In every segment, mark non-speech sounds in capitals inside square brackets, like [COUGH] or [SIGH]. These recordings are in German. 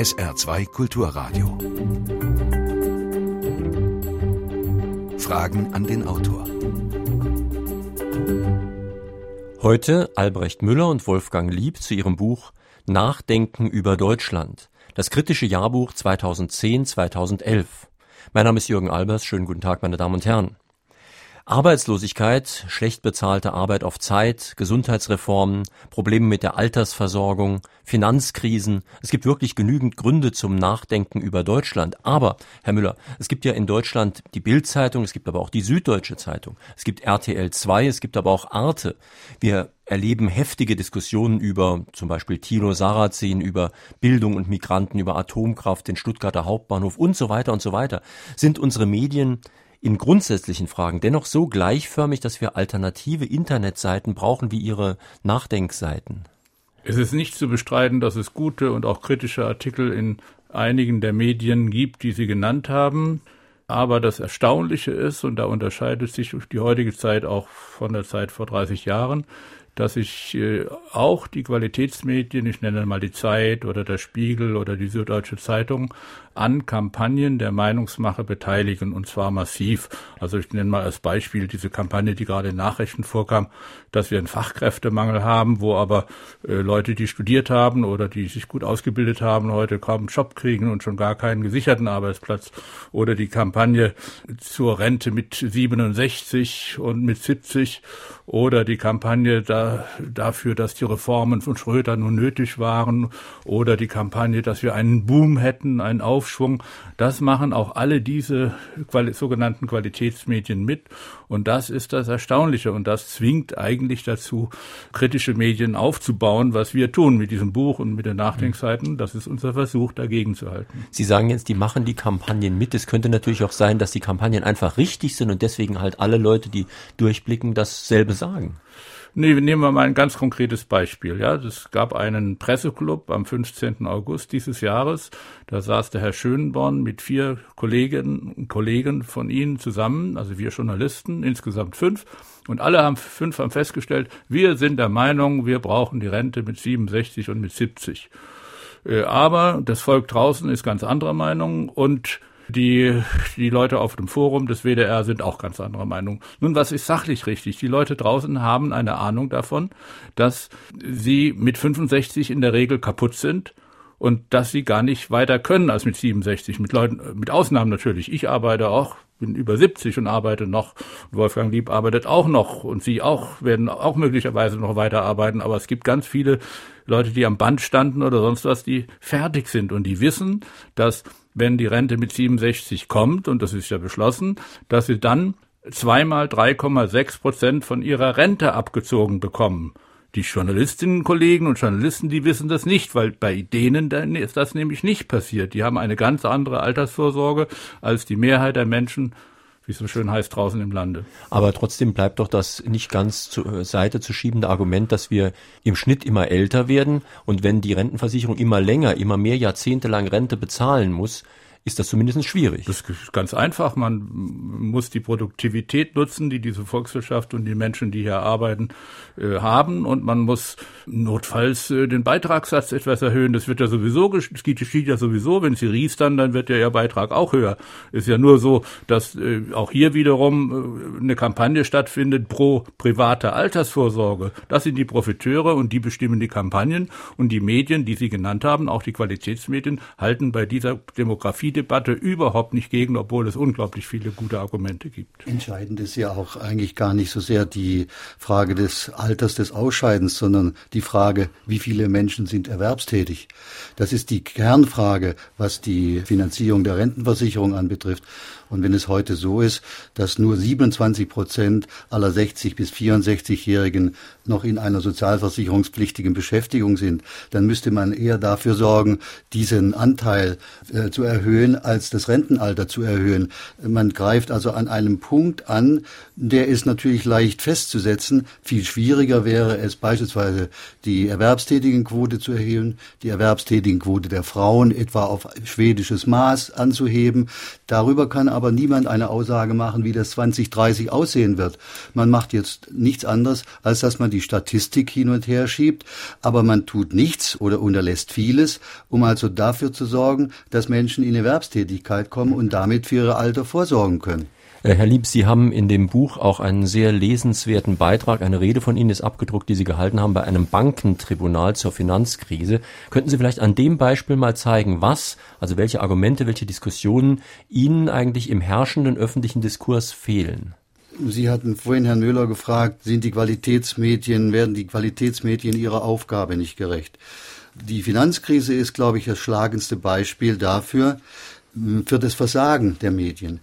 SR2 Kulturradio. Fragen an den Autor. Heute Albrecht Müller und Wolfgang Lieb zu ihrem Buch Nachdenken über Deutschland. Das kritische Jahrbuch 2010-2011. Mein Name ist Jürgen Albers. Schönen guten Tag, meine Damen und Herren. Arbeitslosigkeit, schlecht bezahlte Arbeit auf Zeit, Gesundheitsreformen, Probleme mit der Altersversorgung, Finanzkrisen. Es gibt wirklich genügend Gründe zum Nachdenken über Deutschland. Aber, Herr Müller, es gibt ja in Deutschland die Bildzeitung, es gibt aber auch die Süddeutsche Zeitung, es gibt RTL 2, es gibt aber auch Arte. Wir erleben heftige Diskussionen über zum Beispiel Tino Sarrazin, über Bildung und Migranten, über Atomkraft, den Stuttgarter Hauptbahnhof und so weiter und so weiter. Sind unsere Medien in grundsätzlichen Fragen dennoch so gleichförmig, dass wir alternative Internetseiten brauchen wie Ihre Nachdenkseiten? Es ist nicht zu bestreiten, dass es gute und auch kritische Artikel in einigen der Medien gibt, die Sie genannt haben. Aber das Erstaunliche ist, und da unterscheidet sich die heutige Zeit auch von der Zeit vor 30 Jahren, dass sich äh, auch die Qualitätsmedien, ich nenne mal die Zeit oder der Spiegel oder die Süddeutsche Zeitung, an Kampagnen der Meinungsmache beteiligen und zwar massiv. Also ich nenne mal als Beispiel diese Kampagne, die gerade in Nachrichten vorkam, dass wir einen Fachkräftemangel haben, wo aber äh, Leute, die studiert haben oder die sich gut ausgebildet haben, heute kaum einen Job kriegen und schon gar keinen gesicherten Arbeitsplatz. Oder die Kampagne zur Rente mit 67 und mit 70 oder die Kampagne da, dafür, dass die Reformen von Schröder nun nötig waren oder die Kampagne, dass wir einen Boom hätten, einen Auf Aufschwung. Das machen auch alle diese Quali sogenannten Qualitätsmedien mit. Und das ist das Erstaunliche. Und das zwingt eigentlich dazu, kritische Medien aufzubauen, was wir tun mit diesem Buch und mit den Nachdenkseiten. Das ist unser Versuch, dagegen zu halten. Sie sagen jetzt, die machen die Kampagnen mit. Es könnte natürlich auch sein, dass die Kampagnen einfach richtig sind und deswegen halt alle Leute, die durchblicken, dasselbe sagen. Nee, nehmen wir mal ein ganz konkretes Beispiel. Ja, es gab einen Presseclub am 15. August dieses Jahres. Da saß der Herr Schönborn mit vier Kolleginnen und Kollegen von Ihnen zusammen, also wir Journalisten, insgesamt fünf. Und alle haben fünf haben festgestellt, wir sind der Meinung, wir brauchen die Rente mit 67 und mit 70. Äh, aber das Volk draußen ist ganz anderer Meinung und die, die Leute auf dem Forum des WDR sind auch ganz anderer Meinung. Nun, was ist sachlich richtig? Die Leute draußen haben eine Ahnung davon, dass sie mit 65 in der Regel kaputt sind und dass sie gar nicht weiter können als mit 67. Mit Leuten, mit Ausnahmen natürlich. Ich arbeite auch, bin über 70 und arbeite noch. Wolfgang Lieb arbeitet auch noch und Sie auch, werden auch möglicherweise noch weiterarbeiten. Aber es gibt ganz viele Leute, die am Band standen oder sonst was, die fertig sind und die wissen, dass wenn die Rente mit 67 kommt, und das ist ja beschlossen, dass sie dann zweimal 3,6 Prozent von ihrer Rente abgezogen bekommen. Die Journalistinnen, Kollegen und Journalisten, die wissen das nicht, weil bei denen ist das nämlich nicht passiert. Die haben eine ganz andere Altersvorsorge als die Mehrheit der Menschen wie es so schön heißt, draußen im Lande. Aber trotzdem bleibt doch das nicht ganz zur Seite zu schiebende Argument, dass wir im Schnitt immer älter werden und wenn die Rentenversicherung immer länger, immer mehr Jahrzehnte lang Rente bezahlen muss, ist das zumindest schwierig. Das ist ganz einfach. Man muss die Produktivität nutzen, die diese Volkswirtschaft und die Menschen, die hier arbeiten, äh, haben. Und man muss notfalls äh, den Beitragssatz etwas erhöhen. Das wird ja sowieso, das geschieht ja sowieso. Wenn Sie riestern, dann wird ja Ihr Beitrag auch höher. Ist ja nur so, dass äh, auch hier wiederum eine Kampagne stattfindet pro private Altersvorsorge. Das sind die Profiteure und die bestimmen die Kampagnen. Und die Medien, die Sie genannt haben, auch die Qualitätsmedien, halten bei dieser Demografie Debatte überhaupt nicht gegen, obwohl es unglaublich viele gute Argumente gibt. Entscheidend ist ja auch eigentlich gar nicht so sehr die Frage des Alters des Ausscheidens, sondern die Frage, wie viele Menschen sind erwerbstätig. Das ist die Kernfrage, was die Finanzierung der Rentenversicherung anbetrifft. Und wenn es heute so ist, dass nur 27 Prozent aller 60 bis 64-Jährigen noch in einer sozialversicherungspflichtigen Beschäftigung sind, dann müsste man eher dafür sorgen, diesen Anteil äh, zu erhöhen, als das Rentenalter zu erhöhen. Man greift also an einem Punkt an, der ist natürlich leicht festzusetzen. Viel schwieriger wäre es beispielsweise die Erwerbstätigenquote zu erhöhen, die Erwerbstätigenquote der Frauen etwa auf schwedisches Maß anzuheben. Darüber kann aber niemand eine Aussage machen, wie das 2030 aussehen wird. Man macht jetzt nichts anderes, als dass man die Statistik hin und her schiebt, aber man tut nichts oder unterlässt vieles, um also dafür zu sorgen, dass Menschen in Erwerbstätigkeit kommen und damit für ihre Alter vorsorgen können. Äh, Herr Lieb, Sie haben in dem Buch auch einen sehr lesenswerten Beitrag, eine Rede von Ihnen ist abgedruckt, die Sie gehalten haben bei einem Bankentribunal zur Finanzkrise. Könnten Sie vielleicht an dem Beispiel mal zeigen, was, also welche Argumente, welche Diskussionen Ihnen eigentlich im herrschenden öffentlichen Diskurs fehlen? Sie hatten vorhin Herrn Müller gefragt, sind die Qualitätsmedien, werden die Qualitätsmedien ihrer Aufgabe nicht gerecht? Die Finanzkrise ist, glaube ich, das schlagendste Beispiel dafür, für das Versagen der Medien.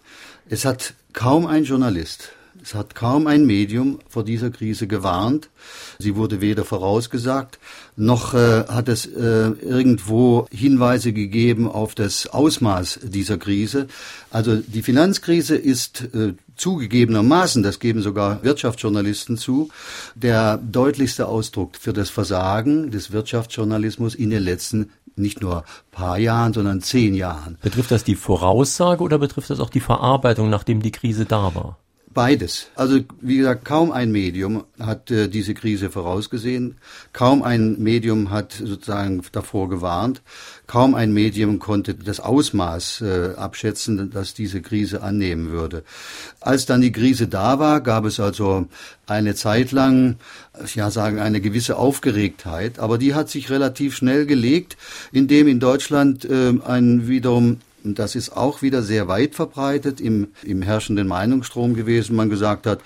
Es hat kaum ein Journalist, es hat kaum ein Medium vor dieser Krise gewarnt. Sie wurde weder vorausgesagt, noch äh, hat es äh, irgendwo Hinweise gegeben auf das Ausmaß dieser Krise. Also die Finanzkrise ist äh, zugegebenermaßen, das geben sogar Wirtschaftsjournalisten zu, der deutlichste Ausdruck für das Versagen des Wirtschaftsjournalismus in den letzten nicht nur paar Jahren, sondern zehn Jahren. Betrifft das die Voraussage oder betrifft das auch die Verarbeitung, nachdem die Krise da war? Beides. Also wie gesagt, kaum ein Medium hat äh, diese Krise vorausgesehen, kaum ein Medium hat sozusagen davor gewarnt, kaum ein Medium konnte das Ausmaß äh, abschätzen, dass diese Krise annehmen würde. Als dann die Krise da war, gab es also eine Zeit lang, ja sagen, eine gewisse Aufgeregtheit, aber die hat sich relativ schnell gelegt, indem in Deutschland äh, ein wiederum und das ist auch wieder sehr weit verbreitet im, im herrschenden Meinungsstrom gewesen. Man gesagt hat,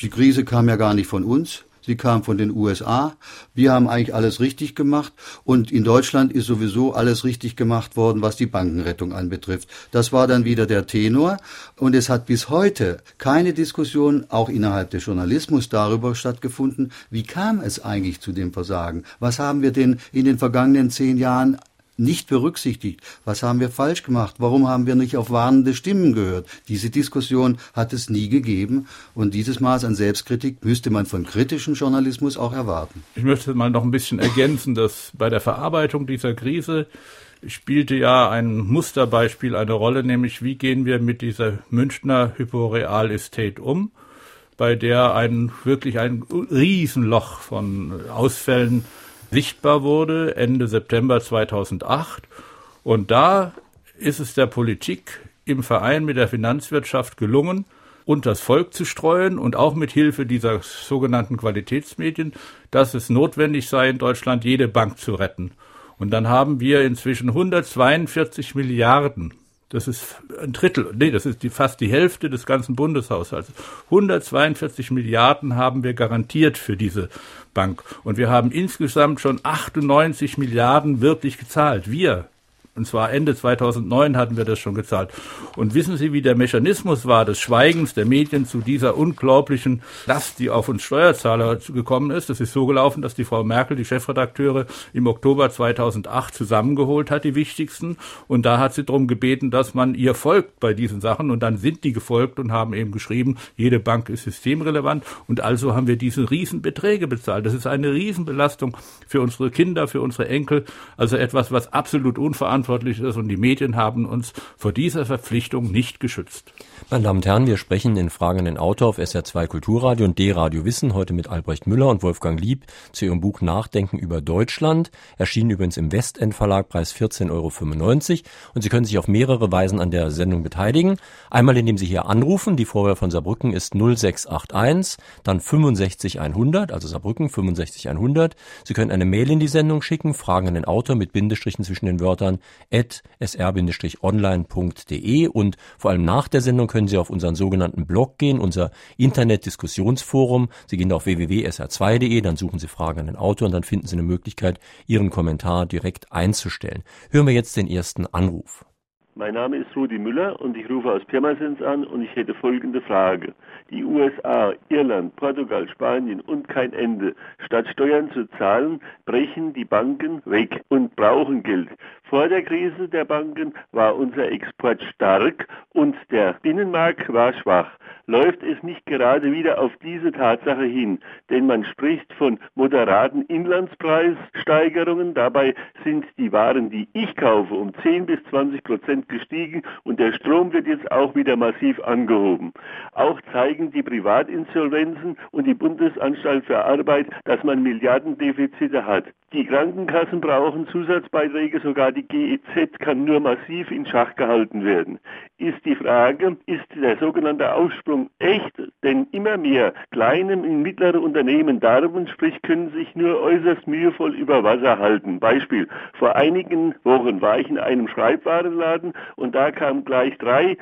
die Krise kam ja gar nicht von uns. Sie kam von den USA. Wir haben eigentlich alles richtig gemacht. Und in Deutschland ist sowieso alles richtig gemacht worden, was die Bankenrettung anbetrifft. Das war dann wieder der Tenor. Und es hat bis heute keine Diskussion, auch innerhalb des Journalismus, darüber stattgefunden, wie kam es eigentlich zu dem Versagen? Was haben wir denn in den vergangenen zehn Jahren nicht berücksichtigt. Was haben wir falsch gemacht? Warum haben wir nicht auf warnende Stimmen gehört? Diese Diskussion hat es nie gegeben und dieses Maß an Selbstkritik müsste man von kritischem Journalismus auch erwarten. Ich möchte mal noch ein bisschen ergänzen, dass bei der Verarbeitung dieser Krise spielte ja ein Musterbeispiel eine Rolle, nämlich wie gehen wir mit dieser Münchner Hyporeal Estate um, bei der ein wirklich ein Riesenloch von Ausfällen sichtbar wurde, Ende September 2008. Und da ist es der Politik im Verein mit der Finanzwirtschaft gelungen, unter das Volk zu streuen und auch mit Hilfe dieser sogenannten Qualitätsmedien, dass es notwendig sei, in Deutschland jede Bank zu retten. Und dann haben wir inzwischen 142 Milliarden das ist ein Drittel, nee, das ist die, fast die Hälfte des ganzen Bundeshaushalts. 142 Milliarden haben wir garantiert für diese Bank. Und wir haben insgesamt schon 98 Milliarden wirklich gezahlt. Wir, und zwar Ende 2009 hatten wir das schon gezahlt. Und wissen Sie, wie der Mechanismus war des Schweigens der Medien zu dieser unglaublichen Last, die auf uns Steuerzahler gekommen ist? Das ist so gelaufen, dass die Frau Merkel die Chefredakteure im Oktober 2008 zusammengeholt hat, die wichtigsten. Und da hat sie darum gebeten, dass man ihr folgt bei diesen Sachen. Und dann sind die gefolgt und haben eben geschrieben, jede Bank ist systemrelevant. Und also haben wir diese Riesenbeträge bezahlt. Das ist eine Riesenbelastung für unsere Kinder, für unsere Enkel. Also etwas, was absolut unverantwortlich verantwortlich ist und die Medien haben uns vor dieser Verpflichtung nicht geschützt. Meine Damen und Herren, wir sprechen in Fragen den Autor auf SR2 Kulturradio und D-Radio Wissen heute mit Albrecht Müller und Wolfgang Lieb zu ihrem Buch Nachdenken über Deutschland. Erschienen übrigens im Westend Verlag, Preis 14,95 Euro. Und Sie können sich auf mehrere Weisen an der Sendung beteiligen. Einmal, indem Sie hier anrufen. Die Vorwahl von Saarbrücken ist 0681, dann 65100, also Saarbrücken 65100. Sie können eine Mail in die Sendung schicken, Fragen an den Autor mit Bindestrichen zwischen den Wörtern sr-online.de und vor allem nach der Sendung können Sie auf unseren sogenannten Blog gehen, unser Internet-Diskussionsforum. Sie gehen auf www.sr2.de, dann suchen Sie Fragen an den Autor und dann finden Sie eine Möglichkeit, Ihren Kommentar direkt einzustellen. Hören wir jetzt den ersten Anruf. Mein Name ist Rudi Müller und ich rufe aus Pirmasens an und ich hätte folgende Frage. Die USA, Irland, Portugal, Spanien und kein Ende. Statt Steuern zu zahlen, brechen die Banken weg und brauchen Geld. Vor der Krise der Banken war unser Export stark und der Binnenmarkt war schwach läuft es nicht gerade wieder auf diese Tatsache hin. Denn man spricht von moderaten Inlandspreissteigerungen. Dabei sind die Waren, die ich kaufe, um 10 bis 20 Prozent gestiegen und der Strom wird jetzt auch wieder massiv angehoben. Auch zeigen die Privatinsolvenzen und die Bundesanstalt für Arbeit, dass man Milliardendefizite hat. Die Krankenkassen brauchen Zusatzbeiträge, sogar die GEZ kann nur massiv in Schach gehalten werden. Ist die Frage, ist der sogenannte Aufsprung echt? Denn immer mehr kleine und mittlere Unternehmen darben, sprich können sich nur äußerst mühevoll über Wasser halten. Beispiel, vor einigen Wochen war ich in einem Schreibwarenladen und da kamen gleich drei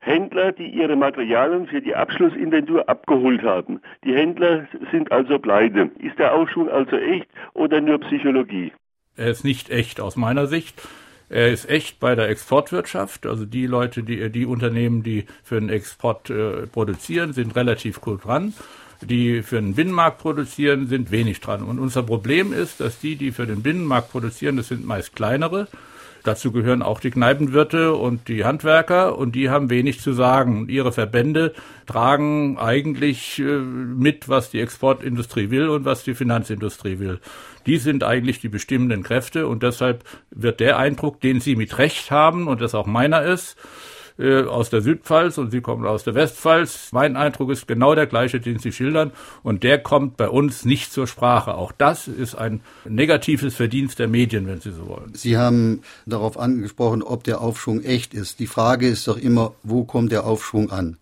Händler, die ihre Materialien für die Abschlussinventur abgeholt haben. Die Händler sind also pleite. Ist der Aufschwung also echt oder nur Psychologie? Er ist nicht echt aus meiner Sicht. Er ist echt bei der Exportwirtschaft. Also die Leute, die, die Unternehmen, die für den Export äh, produzieren, sind relativ gut dran. Die für den Binnenmarkt produzieren, sind wenig dran. Und unser Problem ist, dass die, die für den Binnenmarkt produzieren, das sind meist kleinere, Dazu gehören auch die Kneipenwirte und die Handwerker und die haben wenig zu sagen. Ihre Verbände tragen eigentlich äh, mit, was die Exportindustrie will und was die Finanzindustrie will. Die sind eigentlich die bestimmenden Kräfte und deshalb wird der Eindruck, den Sie mit Recht haben und das auch meiner ist, äh, aus der Südpfalz und Sie kommen aus der Westpfalz. Mein Eindruck ist genau der gleiche, den Sie schildern. Und der kommt bei uns nicht zur Sprache. Auch das ist ein negatives Verdienst der Medien, wenn Sie so wollen. Sie haben darauf angesprochen, ob der Aufschwung echt ist. Die Frage ist doch immer, wo kommt der Aufschwung an?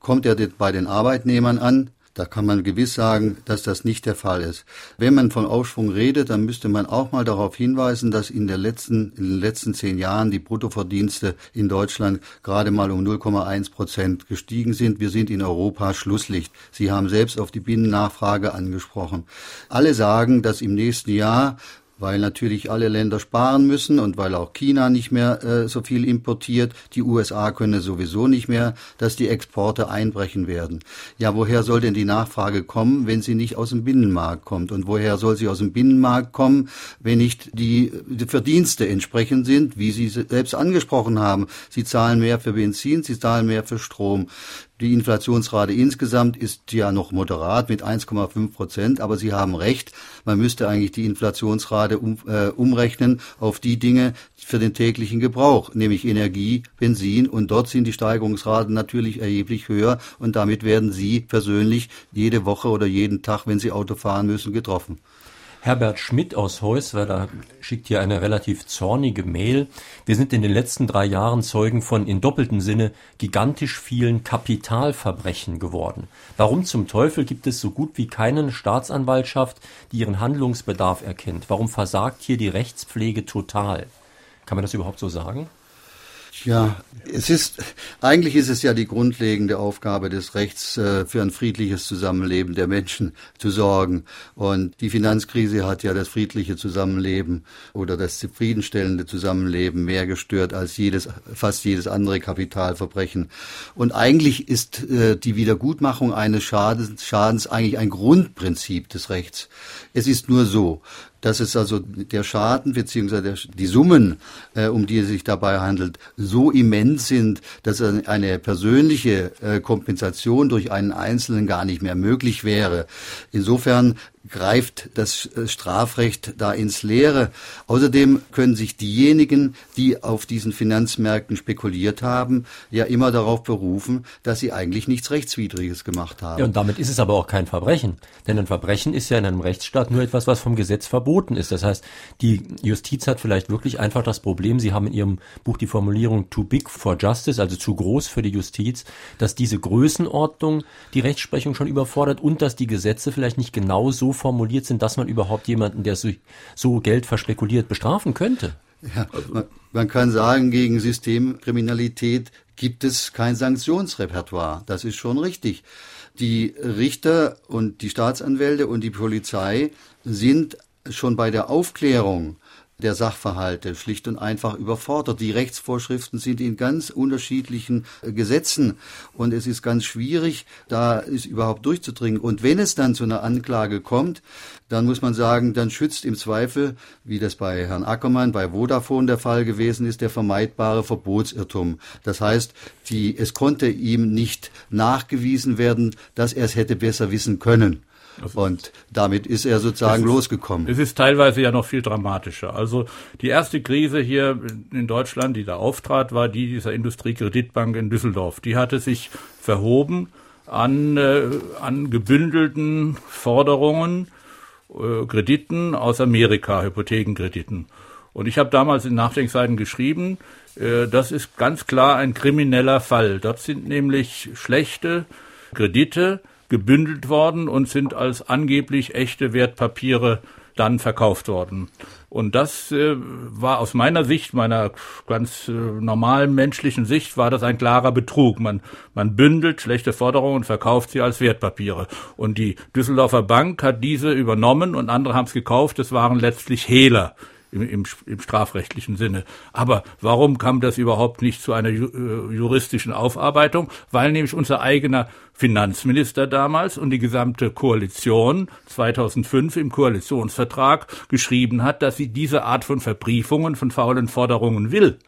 Kommt er bei den Arbeitnehmern an? Da kann man gewiss sagen, dass das nicht der Fall ist. Wenn man von Aufschwung redet, dann müsste man auch mal darauf hinweisen, dass in, der letzten, in den letzten zehn Jahren die Bruttoverdienste in Deutschland gerade mal um 0,1 Prozent gestiegen sind. Wir sind in Europa Schlusslicht. Sie haben selbst auf die Binnennachfrage angesprochen. Alle sagen, dass im nächsten Jahr weil natürlich alle Länder sparen müssen und weil auch China nicht mehr äh, so viel importiert. Die USA können sowieso nicht mehr, dass die Exporte einbrechen werden. Ja, woher soll denn die Nachfrage kommen, wenn sie nicht aus dem Binnenmarkt kommt? Und woher soll sie aus dem Binnenmarkt kommen, wenn nicht die, die Verdienste entsprechend sind, wie Sie selbst angesprochen haben? Sie zahlen mehr für Benzin, sie zahlen mehr für Strom. Die Inflationsrate insgesamt ist ja noch moderat mit 1,5 Prozent, aber Sie haben recht, man müsste eigentlich die Inflationsrate um, äh, umrechnen auf die Dinge für den täglichen Gebrauch, nämlich Energie, Benzin und dort sind die Steigerungsraten natürlich erheblich höher und damit werden Sie persönlich jede Woche oder jeden Tag, wenn Sie Auto fahren müssen, getroffen. Herbert Schmidt aus Heuswerder schickt hier eine relativ zornige Mail. Wir sind in den letzten drei Jahren Zeugen von in doppeltem Sinne gigantisch vielen Kapitalverbrechen geworden. Warum zum Teufel gibt es so gut wie keine Staatsanwaltschaft, die ihren Handlungsbedarf erkennt? Warum versagt hier die Rechtspflege total? Kann man das überhaupt so sagen? Ja, es ist, eigentlich ist es ja die grundlegende Aufgabe des Rechts, äh, für ein friedliches Zusammenleben der Menschen zu sorgen. Und die Finanzkrise hat ja das friedliche Zusammenleben oder das zufriedenstellende Zusammenleben mehr gestört als jedes, fast jedes andere Kapitalverbrechen. Und eigentlich ist äh, die Wiedergutmachung eines Schadens, Schadens eigentlich ein Grundprinzip des Rechts. Es ist nur so, dass es also der Schaden beziehungsweise die Summen, äh, um die es sich dabei handelt, so immens sind, dass eine persönliche äh, Kompensation durch einen Einzelnen gar nicht mehr möglich wäre. Insofern greift das äh, Strafrecht da ins Leere. Außerdem können sich diejenigen, die auf diesen Finanzmärkten spekuliert haben, ja immer darauf berufen, dass sie eigentlich nichts Rechtswidriges gemacht haben. Ja, und damit ist es aber auch kein Verbrechen. Denn ein Verbrechen ist ja in einem Rechtsstaat nur etwas, was vom Gesetz verboten ist. Das heißt, die Justiz hat vielleicht wirklich einfach das Problem, Sie haben in Ihrem Buch die Formulierung too big for justice, also zu groß für die Justiz, dass diese Größenordnung die Rechtsprechung schon überfordert und dass die Gesetze vielleicht nicht genau so formuliert sind, dass man überhaupt jemanden, der so, so Geld verspekuliert, bestrafen könnte. Ja, man, man kann sagen, gegen Systemkriminalität gibt es kein Sanktionsrepertoire. Das ist schon richtig. Die Richter und die Staatsanwälte und die Polizei sind schon bei der Aufklärung der Sachverhalte schlicht und einfach überfordert. Die Rechtsvorschriften sind in ganz unterschiedlichen äh, Gesetzen und es ist ganz schwierig, da ist überhaupt durchzudringen. Und wenn es dann zu einer Anklage kommt, dann muss man sagen, dann schützt im Zweifel, wie das bei Herrn Ackermann, bei Vodafone der Fall gewesen ist, der vermeidbare Verbotsirrtum. Das heißt, die, es konnte ihm nicht nachgewiesen werden, dass er es hätte besser wissen können. Und damit ist er sozusagen es ist, losgekommen. Es ist teilweise ja noch viel dramatischer. Also die erste Krise hier in Deutschland, die da auftrat, war die dieser Industriekreditbank in Düsseldorf. Die hatte sich verhoben an, äh, an gebündelten Forderungen, äh, Krediten aus Amerika, Hypothekenkrediten. Und ich habe damals in Nachdenkseiten geschrieben, äh, das ist ganz klar ein krimineller Fall. Dort sind nämlich schlechte Kredite gebündelt worden und sind als angeblich echte Wertpapiere dann verkauft worden. Und das äh, war aus meiner Sicht, meiner ganz äh, normalen menschlichen Sicht, war das ein klarer Betrug. Man, man bündelt schlechte Forderungen und verkauft sie als Wertpapiere. Und die Düsseldorfer Bank hat diese übernommen und andere haben es gekauft. Es waren letztlich Hehler im, im, im strafrechtlichen Sinne. Aber warum kam das überhaupt nicht zu einer äh, juristischen Aufarbeitung? Weil nämlich unser eigener Finanzminister damals und die gesamte Koalition 2005 im Koalitionsvertrag geschrieben hat, dass sie diese Art von Verbriefungen von faulen Forderungen will.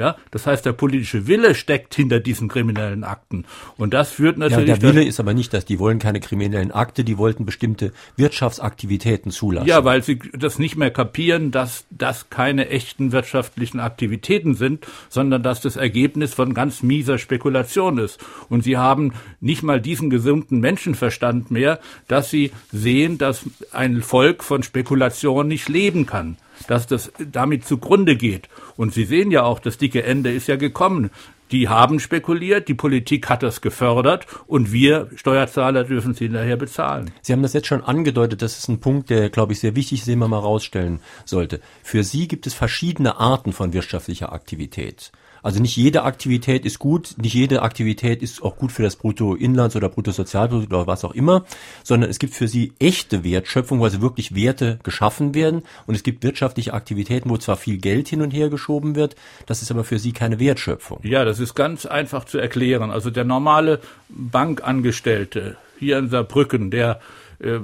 Ja, das heißt, der politische Wille steckt hinter diesen kriminellen Akten. Und das führt natürlich. Ja, der Wille ist aber nicht, dass die wollen keine kriminellen Akte, die wollten bestimmte Wirtschaftsaktivitäten zulassen. Ja, weil sie das nicht mehr kapieren, dass das keine echten wirtschaftlichen Aktivitäten sind, sondern dass das Ergebnis von ganz mieser Spekulation ist. Und sie haben nicht mal diesen gesunden Menschenverstand mehr, dass sie sehen, dass ein Volk von Spekulation nicht leben kann dass das damit zugrunde geht. Und Sie sehen ja auch, das dicke Ende ist ja gekommen. Die haben spekuliert, die Politik hat das gefördert und wir Steuerzahler dürfen sie hinterher bezahlen. Sie haben das jetzt schon angedeutet, das ist ein Punkt, der, glaube ich, sehr wichtig ist, den man mal rausstellen sollte. Für Sie gibt es verschiedene Arten von wirtschaftlicher Aktivität. Also nicht jede Aktivität ist gut, nicht jede Aktivität ist auch gut für das Bruttoinlands- oder Bruttosozialprodukt oder was auch immer, sondern es gibt für sie echte Wertschöpfung, wo also wirklich Werte geschaffen werden und es gibt wirtschaftliche Aktivitäten, wo zwar viel Geld hin und her geschoben wird, das ist aber für sie keine Wertschöpfung. Ja, das ist ganz einfach zu erklären. Also der normale Bankangestellte hier in Saarbrücken, der äh,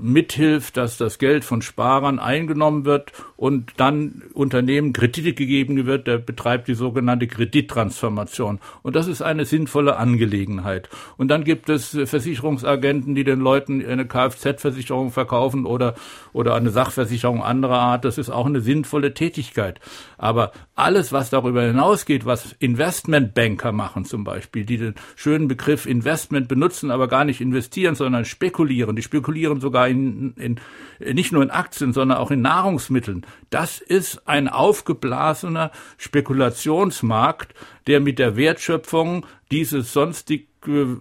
mithilft, dass das Geld von Sparern eingenommen wird und dann Unternehmen Kredite gegeben wird, der betreibt die sogenannte Kredittransformation. Und das ist eine sinnvolle Angelegenheit. Und dann gibt es Versicherungsagenten, die den Leuten eine Kfz-Versicherung verkaufen oder, oder eine Sachversicherung anderer Art. Das ist auch eine sinnvolle Tätigkeit. Aber alles, was darüber hinausgeht, was Investmentbanker machen zum Beispiel, die den schönen Begriff Investment benutzen, aber gar nicht investieren, sondern spekulieren, die spekulieren sogar in, in, nicht nur in Aktien, sondern auch in Nahrungsmitteln. Das ist ein aufgeblasener Spekulationsmarkt, der mit der Wertschöpfung dieses sonstig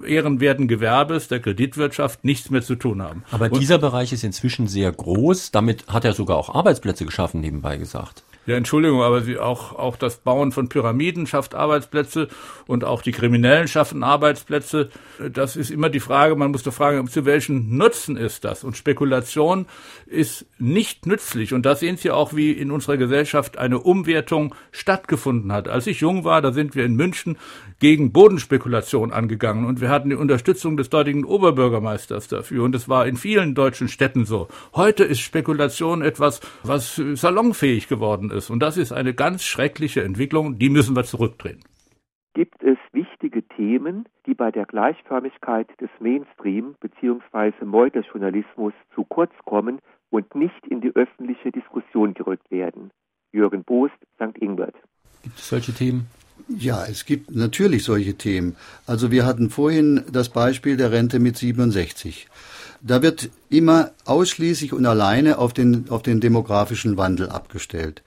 ehrenwerten Gewerbes, der Kreditwirtschaft nichts mehr zu tun haben. Aber Und dieser Bereich ist inzwischen sehr groß. Damit hat er sogar auch Arbeitsplätze geschaffen, nebenbei gesagt. Ja, Entschuldigung, aber auch, auch das Bauen von Pyramiden schafft Arbeitsplätze und auch die Kriminellen schaffen Arbeitsplätze. Das ist immer die Frage, man muss doch fragen, zu welchen Nutzen ist das? Und Spekulation ist nicht nützlich. Und da sehen Sie auch, wie in unserer Gesellschaft eine Umwertung stattgefunden hat. Als ich jung war, da sind wir in München gegen Bodenspekulation angegangen und wir hatten die Unterstützung des dortigen Oberbürgermeisters dafür. Und es war in vielen deutschen Städten so. Heute ist Spekulation etwas, was salonfähig geworden ist ist. Und das ist eine ganz schreckliche Entwicklung, die müssen wir zurückdrehen. Gibt es wichtige Themen, die bei der Gleichförmigkeit des Mainstream bzw. Meuterjournalismus zu kurz kommen und nicht in die öffentliche Diskussion gerückt werden? Jürgen Boost, St. Ingbert. Gibt es solche Themen? Ja, es gibt natürlich solche Themen. Also wir hatten vorhin das Beispiel der Rente mit 67. Da wird immer ausschließlich und alleine auf den, auf den demografischen Wandel abgestellt.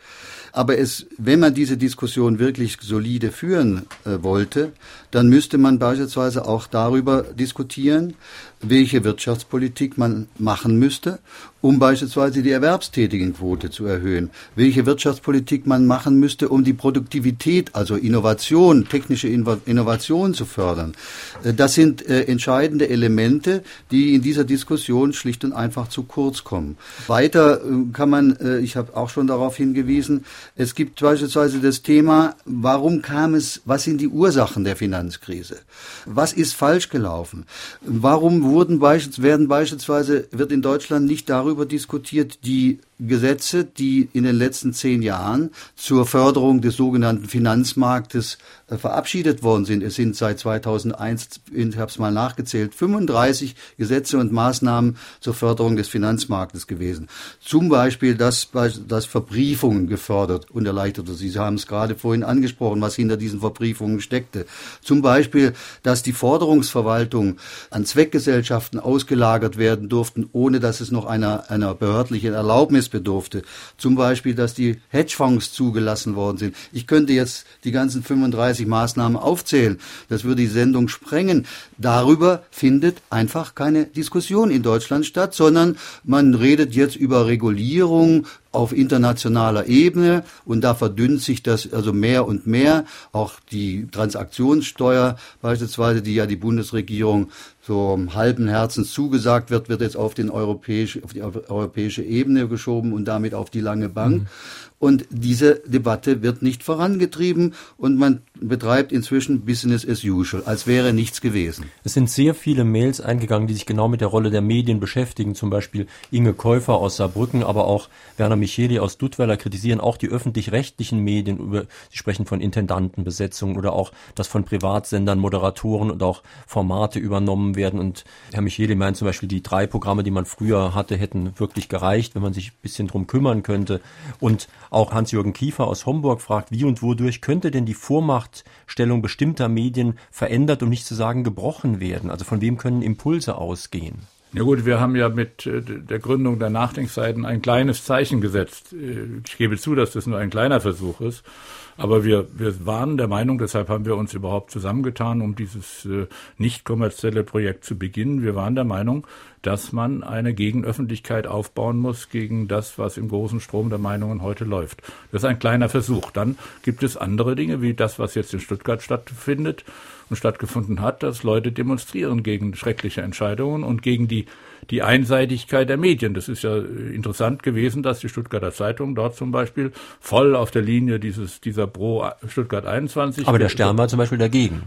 Aber es, wenn man diese Diskussion wirklich solide führen äh, wollte, dann müsste man beispielsweise auch darüber diskutieren, welche Wirtschaftspolitik man machen müsste, um beispielsweise die Erwerbstätigenquote zu erhöhen, welche Wirtschaftspolitik man machen müsste, um die Produktivität, also Innovation, technische Innovation zu fördern. Äh, das sind äh, entscheidende Elemente, die in dieser Diskussion schlicht und einfach zu kurz kommen. Weiter äh, kann man, äh, ich habe auch schon darauf hingewiesen, es gibt beispielsweise das Thema, warum kam es, was sind die Ursachen der Finanzkrise? Was ist falsch gelaufen? Warum wurden werden beispielsweise, wird in Deutschland nicht darüber diskutiert, die Gesetze, die in den letzten zehn Jahren zur Förderung des sogenannten Finanzmarktes äh, verabschiedet worden sind. Es sind seit 2001, ich habe es mal nachgezählt, 35 Gesetze und Maßnahmen zur Förderung des Finanzmarktes gewesen. Zum Beispiel, dass, dass Verbriefungen gefördert und erleichtert. Sie haben es gerade vorhin angesprochen, was hinter diesen Verbriefungen steckte. Zum Beispiel, dass die Forderungsverwaltung an Zweckgesellschaften ausgelagert werden durften, ohne dass es noch einer, einer behördlichen Erlaubnis bedurfte. Zum Beispiel, dass die Hedgefonds zugelassen worden sind. Ich könnte jetzt die ganzen 35 Maßnahmen aufzählen. Das würde die Sendung sprengen. Darüber findet einfach keine Diskussion in Deutschland statt, sondern man redet jetzt über Regulierung, auf internationaler Ebene und da verdünnt sich das also mehr und mehr. Auch die Transaktionssteuer beispielsweise, die ja die Bundesregierung so halben Herzens zugesagt wird, wird jetzt auf, den europäisch, auf die europäische Ebene geschoben und damit auf die lange Bank. Mhm. Und diese Debatte wird nicht vorangetrieben und man betreibt inzwischen Business as usual, als wäre nichts gewesen. Es sind sehr viele Mails eingegangen, die sich genau mit der Rolle der Medien beschäftigen. Zum Beispiel Inge Käufer aus Saarbrücken, aber auch Werner Micheli aus Duttweiler kritisieren auch die öffentlich-rechtlichen Medien. Über, sie sprechen von Intendantenbesetzungen oder auch, dass von Privatsendern Moderatoren und auch Formate übernommen werden. Und Herr Micheli meint zum Beispiel, die drei Programme, die man früher hatte, hätten wirklich gereicht, wenn man sich ein bisschen drum kümmern könnte. Und auch Hans-Jürgen Kiefer aus Homburg fragt, wie und wodurch könnte denn die Vormachtstellung bestimmter Medien verändert, um nicht zu sagen gebrochen werden? Also von wem können Impulse ausgehen? Ja gut, wir haben ja mit äh, der Gründung der Nachdenkseiten ein kleines Zeichen gesetzt. Äh, ich gebe zu, dass das nur ein kleiner Versuch ist. Aber wir, wir waren der Meinung, deshalb haben wir uns überhaupt zusammengetan, um dieses äh, nicht kommerzielle Projekt zu beginnen. Wir waren der Meinung, dass man eine Gegenöffentlichkeit aufbauen muss gegen das, was im großen Strom der Meinungen heute läuft. Das ist ein kleiner Versuch. Dann gibt es andere Dinge, wie das, was jetzt in Stuttgart stattfindet und stattgefunden hat, dass Leute demonstrieren gegen schreckliche Entscheidungen und gegen die die Einseitigkeit der Medien. Das ist ja äh, interessant gewesen, dass die Stuttgarter Zeitung dort zum Beispiel voll auf der Linie dieses, dieser Pro Stuttgart 21. Aber der Stern war zum Beispiel dagegen.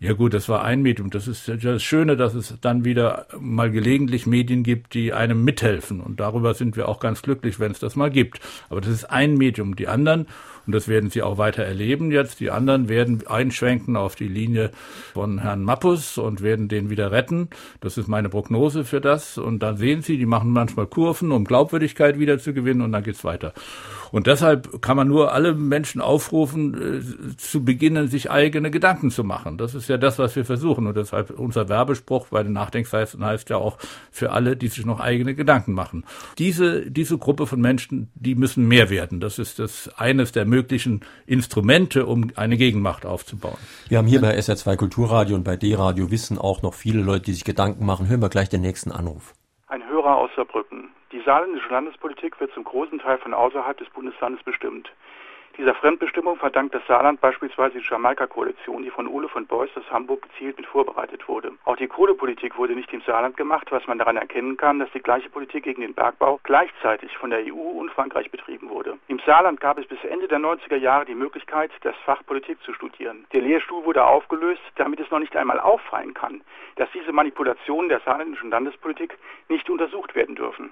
Ja gut, das war ein Medium. Das ist das Schöne, dass es dann wieder mal gelegentlich Medien gibt, die einem mithelfen. Und darüber sind wir auch ganz glücklich, wenn es das mal gibt. Aber das ist ein Medium. Die anderen, und das werden Sie auch weiter erleben jetzt, die anderen werden einschwenken auf die Linie von Herrn Mappus und werden den wieder retten. Das ist meine Prognose für das. Und dann sehen Sie, die machen manchmal Kurven, um Glaubwürdigkeit wieder zu gewinnen und dann geht's weiter. Und deshalb kann man nur alle Menschen aufrufen, äh, zu beginnen, sich eigene Gedanken zu machen. Das ist ja das, was wir versuchen. Und deshalb unser Werbespruch bei den Nachdenkseiten heißt ja auch für alle, die sich noch eigene Gedanken machen. Diese, diese Gruppe von Menschen, die müssen mehr werden. Das ist das eines der möglichen Instrumente, um eine Gegenmacht aufzubauen. Wir haben hier bei SR2 Kulturradio und bei D-Radio Wissen auch noch viele Leute, die sich Gedanken machen. Hören wir gleich den nächsten Anruf. Ein Hörer aus Saarbrücken. Die saarländische Landespolitik wird zum großen Teil von außerhalb des Bundeslandes bestimmt. Dieser Fremdbestimmung verdankt das Saarland beispielsweise die Jamaika-Koalition, die von Ole von Beuys aus Hamburg gezielt mit vorbereitet wurde. Auch die Kohlepolitik wurde nicht im Saarland gemacht, was man daran erkennen kann, dass die gleiche Politik gegen den Bergbau gleichzeitig von der EU und Frankreich betrieben wurde. Im Saarland gab es bis Ende der 90er Jahre die Möglichkeit, das Fach Politik zu studieren. Der Lehrstuhl wurde aufgelöst, damit es noch nicht einmal auffallen kann, dass diese Manipulationen der saarländischen Landespolitik nicht untersucht werden dürfen.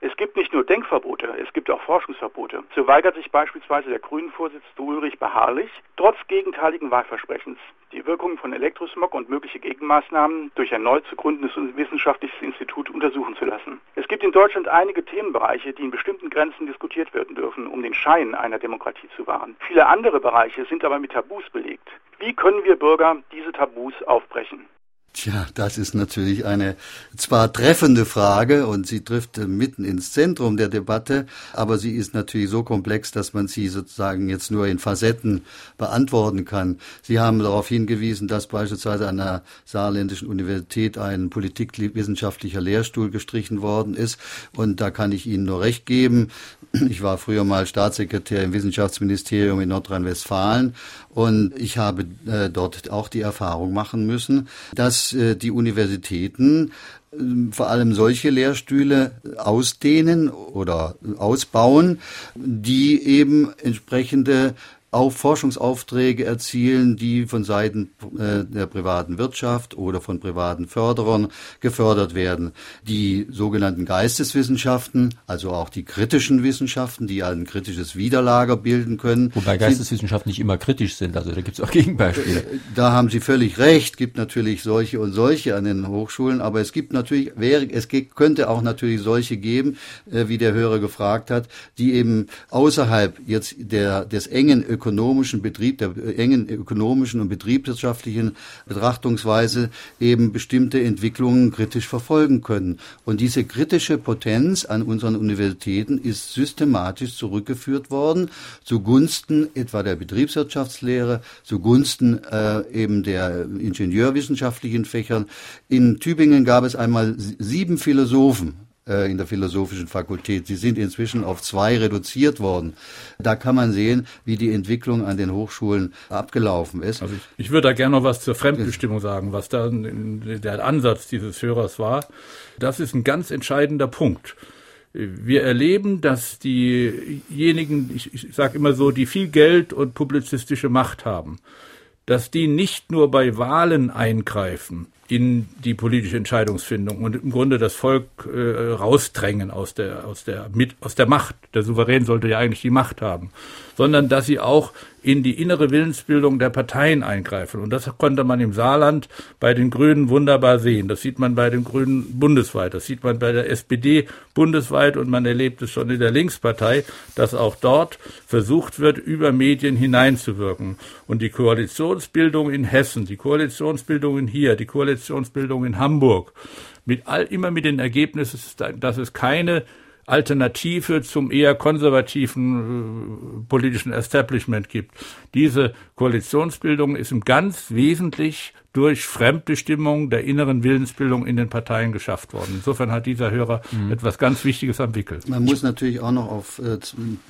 Es gibt nicht nur Denkverbote, es gibt auch Forschungsverbote. So weigert sich beispielsweise der Grünen-Vorsitzende Ulrich beharrlich, trotz gegenteiligen Wahlversprechens, die Wirkungen von Elektrosmog und mögliche Gegenmaßnahmen durch ein neu zu gründendes wissenschaftliches Institut untersuchen zu lassen. Es gibt in Deutschland einige Themenbereiche, die in bestimmten Grenzen diskutiert werden dürfen, um den Schein einer Demokratie zu wahren. Viele andere Bereiche sind aber mit Tabus belegt. Wie können wir Bürger diese Tabus aufbrechen? Tja, das ist natürlich eine zwar treffende Frage und sie trifft mitten ins Zentrum der Debatte, aber sie ist natürlich so komplex, dass man sie sozusagen jetzt nur in Facetten beantworten kann. Sie haben darauf hingewiesen, dass beispielsweise an der Saarländischen Universität ein politikwissenschaftlicher Lehrstuhl gestrichen worden ist und da kann ich Ihnen nur recht geben. Ich war früher mal Staatssekretär im Wissenschaftsministerium in Nordrhein-Westfalen und ich habe äh, dort auch die Erfahrung machen müssen, dass äh, die Universitäten äh, vor allem solche Lehrstühle ausdehnen oder ausbauen, die eben entsprechende auch Forschungsaufträge erzielen, die von Seiten äh, der privaten Wirtschaft oder von privaten Förderern gefördert werden. Die sogenannten Geisteswissenschaften, also auch die kritischen Wissenschaften, die ein kritisches Widerlager bilden können. Wobei Geisteswissenschaften nicht immer kritisch sind, also da gibt es auch Gegenbeispiele. Äh, da haben Sie völlig recht, gibt natürlich solche und solche an den Hochschulen, aber es gibt natürlich, wäre, es könnte auch natürlich solche geben, äh, wie der Hörer gefragt hat, die eben außerhalb jetzt der, des engen ökonomischen Betrieb, der engen ökonomischen und betriebswirtschaftlichen Betrachtungsweise eben bestimmte Entwicklungen kritisch verfolgen können. Und diese kritische Potenz an unseren Universitäten ist systematisch zurückgeführt worden zugunsten etwa der Betriebswirtschaftslehre, zugunsten äh, eben der ingenieurwissenschaftlichen Fächern. In Tübingen gab es einmal sieben Philosophen äh, in der philosophischen Fakultät. Sie sind inzwischen auf zwei reduziert worden. Da kann man sehen, wie die Entwicklung an den Hochschulen abgelaufen ist. Also ich, ich würde da gerne noch was zur Fremdbestimmung sagen, was da der Ansatz dieses Hörers war. Das ist ein ganz entscheidender Punkt. Wir erleben, dass diejenigen, ich, ich sage immer so, die viel Geld und publizistische Macht haben, dass die nicht nur bei Wahlen eingreifen, in die politische Entscheidungsfindung und im Grunde das Volk äh, rausdrängen aus der aus der mit aus der Macht. Der Souverän sollte ja eigentlich die Macht haben, sondern dass sie auch in die innere Willensbildung der Parteien eingreifen. Und das konnte man im Saarland bei den Grünen wunderbar sehen. Das sieht man bei den Grünen bundesweit. Das sieht man bei der SPD bundesweit und man erlebt es schon in der Linkspartei, dass auch dort versucht wird, über Medien hineinzuwirken. Und die Koalitionsbildung in Hessen, die Koalitionsbildung in hier, die Koalitionsbildung in Hamburg, mit all, immer mit den Ergebnissen, dass es keine Alternative zum eher konservativen äh, politischen Establishment gibt. Diese Koalitionsbildung ist im ganz wesentlich durch Fremdbestimmung der inneren Willensbildung in den Parteien geschafft worden. Insofern hat dieser Hörer mhm. etwas ganz Wichtiges am Wickel. Man muss natürlich auch noch auf äh,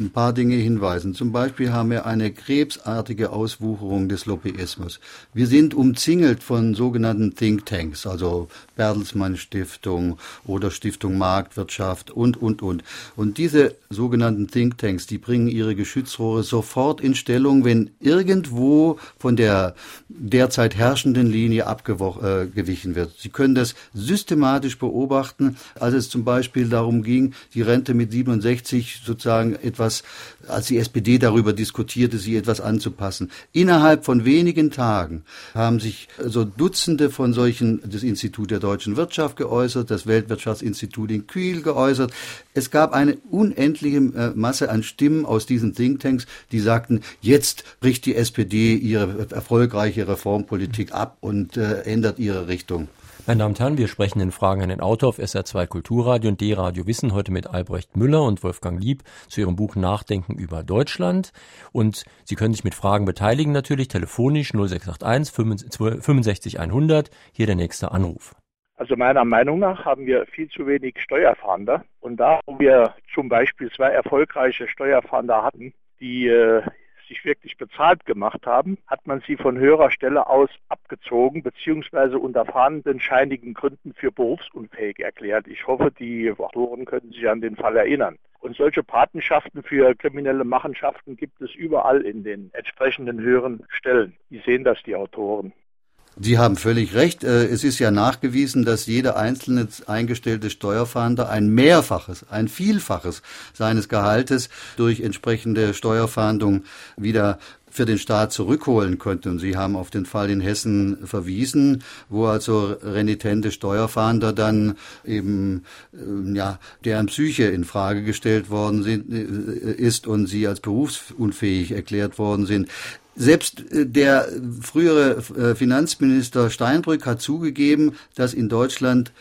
ein paar Dinge hinweisen. Zum Beispiel haben wir eine krebsartige Auswucherung des Lobbyismus. Wir sind umzingelt von sogenannten Thinktanks, also Bertelsmann Stiftung oder Stiftung Marktwirtschaft und, und, und. Und diese sogenannten Thinktanks, die bringen ihre Geschützrohre sofort in Stellung, wenn irgendwo von der derzeit herrschenden Linie abgewichen äh, wird. Sie können das systematisch beobachten, als es zum Beispiel darum ging, die Rente mit 67 sozusagen etwas, als die SPD darüber diskutierte, sie etwas anzupassen. Innerhalb von wenigen Tagen haben sich so Dutzende von solchen, das Institut der deutschen Wirtschaft geäußert, das Weltwirtschaftsinstitut in Kiel geäußert. Es gab eine unendliche äh, Masse an Stimmen aus diesen Thinktanks, die sagten, jetzt bricht die SPD ihre erfolgreiche Reformpolitik ab und äh, ändert ihre Richtung. Meine Damen und Herren, wir sprechen in Fragen an den Autor auf SR2 Kulturradio und D-Radio Wissen heute mit Albrecht Müller und Wolfgang Lieb zu ihrem Buch Nachdenken über Deutschland. Und Sie können sich mit Fragen beteiligen natürlich, telefonisch 0681 65 100. Hier der nächste Anruf. Also meiner Meinung nach haben wir viel zu wenig Steuerfahnder. Und da, wo wir zum Beispiel zwei erfolgreiche Steuerfahnder hatten, die äh, sich wirklich bezahlt gemacht haben, hat man sie von höherer Stelle aus abgezogen bzw. unter fahrenden scheinigen Gründen für berufsunfähig erklärt. Ich hoffe, die Autoren können sich an den Fall erinnern. Und solche Patenschaften für kriminelle Machenschaften gibt es überall in den entsprechenden höheren Stellen. Wie sehen das die Autoren? Sie haben völlig recht. Äh, es ist ja nachgewiesen, dass jeder einzelne eingestellte Steuerfahnder ein Mehrfaches, ein Vielfaches seines Gehaltes durch entsprechende Steuerfahndung wieder für den Staat zurückholen könnte. Und Sie haben auf den Fall in Hessen verwiesen, wo also renitente Steuerfahnder dann eben, äh, ja, deren Psyche in Frage gestellt worden sind, äh, ist und sie als berufsunfähig erklärt worden sind. Selbst äh, der frühere äh, Finanzminister Steinbrück hat zugegeben, dass in Deutschland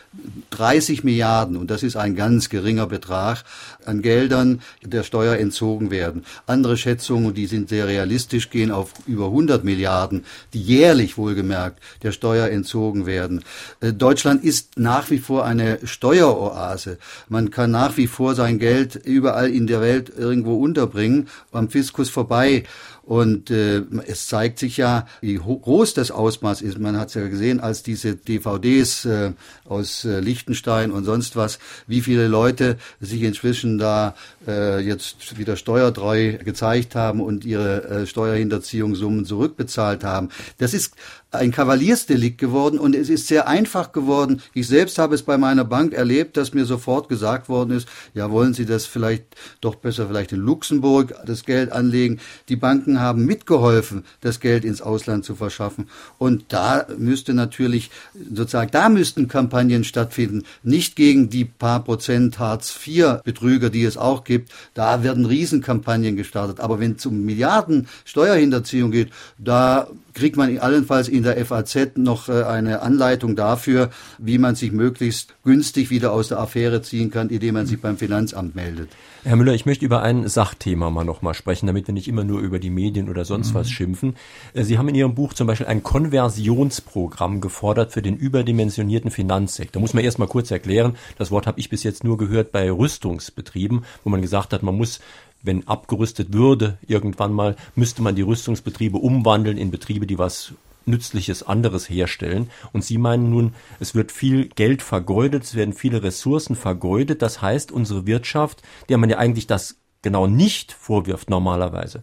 30 Milliarden, und das ist ein ganz geringer Betrag, an Geldern der Steuer entzogen werden. Andere Schätzungen, die sind sehr realistisch, gehen auf über 100 Milliarden, die jährlich wohlgemerkt der Steuer entzogen werden. Äh, Deutschland ist nach wie vor eine Steueroase. Man kann nach wie vor sein Geld überall in der Welt irgendwo unterbringen, am Fiskus vorbei. Und äh, es zeigt sich ja, wie groß das Ausmaß ist. Man hat es ja gesehen, als diese DVDs äh, aus äh, Liechtenstein und sonst was, wie viele Leute sich inzwischen da äh, jetzt wieder steuertreu gezeigt haben und ihre äh, Steuerhinterziehungssummen zurückbezahlt haben. Das ist ein Kavaliersdelikt geworden und es ist sehr einfach geworden. Ich selbst habe es bei meiner Bank erlebt, dass mir sofort gesagt worden ist, ja, wollen Sie das vielleicht doch besser vielleicht in Luxemburg das Geld anlegen. Die Banken haben mitgeholfen, das Geld ins Ausland zu verschaffen. Und da müsste natürlich sozusagen, da müssten Kampagnen stattfinden, nicht gegen die paar Prozent Hartz IV Betrüger, die es auch gibt. Da werden Riesenkampagnen gestartet. Aber wenn es um Milliarden Steuerhinterziehung geht, da kriegt man allenfalls in der FAZ noch äh, eine Anleitung dafür, wie man sich möglichst günstig wieder aus der Affäre ziehen kann, indem man sich beim Finanzamt meldet. Herr Müller, ich möchte über ein Sachthema mal nochmal sprechen, damit wir nicht immer nur über die Medien oder sonst mhm. was schimpfen. Äh, Sie haben in Ihrem Buch zum Beispiel ein Konversionsprogramm gefordert für den überdimensionierten Finanzsektor. Muss man erst mal kurz erklären. Das Wort habe ich bis jetzt nur gehört bei Rüstungsbetrieben, wo man gesagt hat, man muss wenn abgerüstet würde, irgendwann mal, müsste man die Rüstungsbetriebe umwandeln in Betriebe, die was Nützliches anderes herstellen. Und Sie meinen nun, es wird viel Geld vergeudet, es werden viele Ressourcen vergeudet. Das heißt, unsere Wirtschaft, der man ja eigentlich das genau nicht vorwirft normalerweise.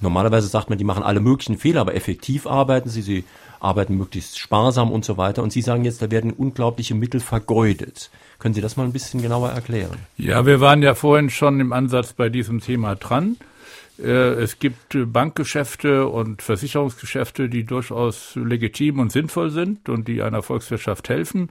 Normalerweise sagt man, die machen alle möglichen Fehler, aber effektiv arbeiten sie, sie arbeiten möglichst sparsam und so weiter. Und Sie sagen jetzt, da werden unglaubliche Mittel vergeudet. Können Sie das mal ein bisschen genauer erklären? Ja, wir waren ja vorhin schon im Ansatz bei diesem Thema dran. Äh, es gibt Bankgeschäfte und Versicherungsgeschäfte, die durchaus legitim und sinnvoll sind und die einer Volkswirtschaft helfen.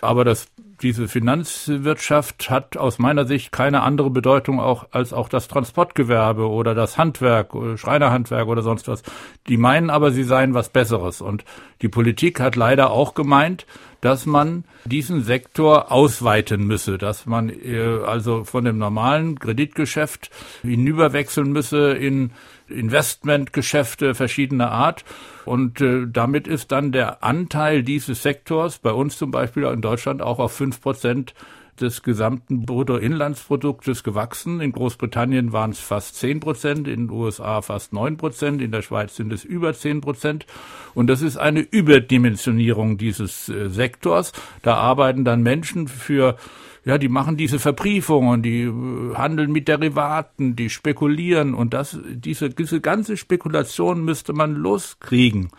Aber das, diese Finanzwirtschaft hat aus meiner Sicht keine andere Bedeutung auch als auch das Transportgewerbe oder das Handwerk, oder Schreinerhandwerk oder sonst was. Die meinen aber, sie seien was Besseres. Und die Politik hat leider auch gemeint, dass man diesen Sektor ausweiten müsse, dass man äh, also von dem normalen Kreditgeschäft hinüberwechseln müsse in Investmentgeschäfte verschiedener Art. Und äh, damit ist dann der Anteil dieses Sektors bei uns zum Beispiel in Deutschland auch auf fünf Prozent des gesamten Bruttoinlandsproduktes gewachsen. In Großbritannien waren es fast 10 Prozent, in den USA fast 9 Prozent, in der Schweiz sind es über 10 Prozent. Und das ist eine Überdimensionierung dieses äh, Sektors. Da arbeiten dann Menschen für ja, die machen diese Verbriefungen, die äh, handeln mit Derivaten, die spekulieren und das, diese, diese ganze Spekulation müsste man loskriegen.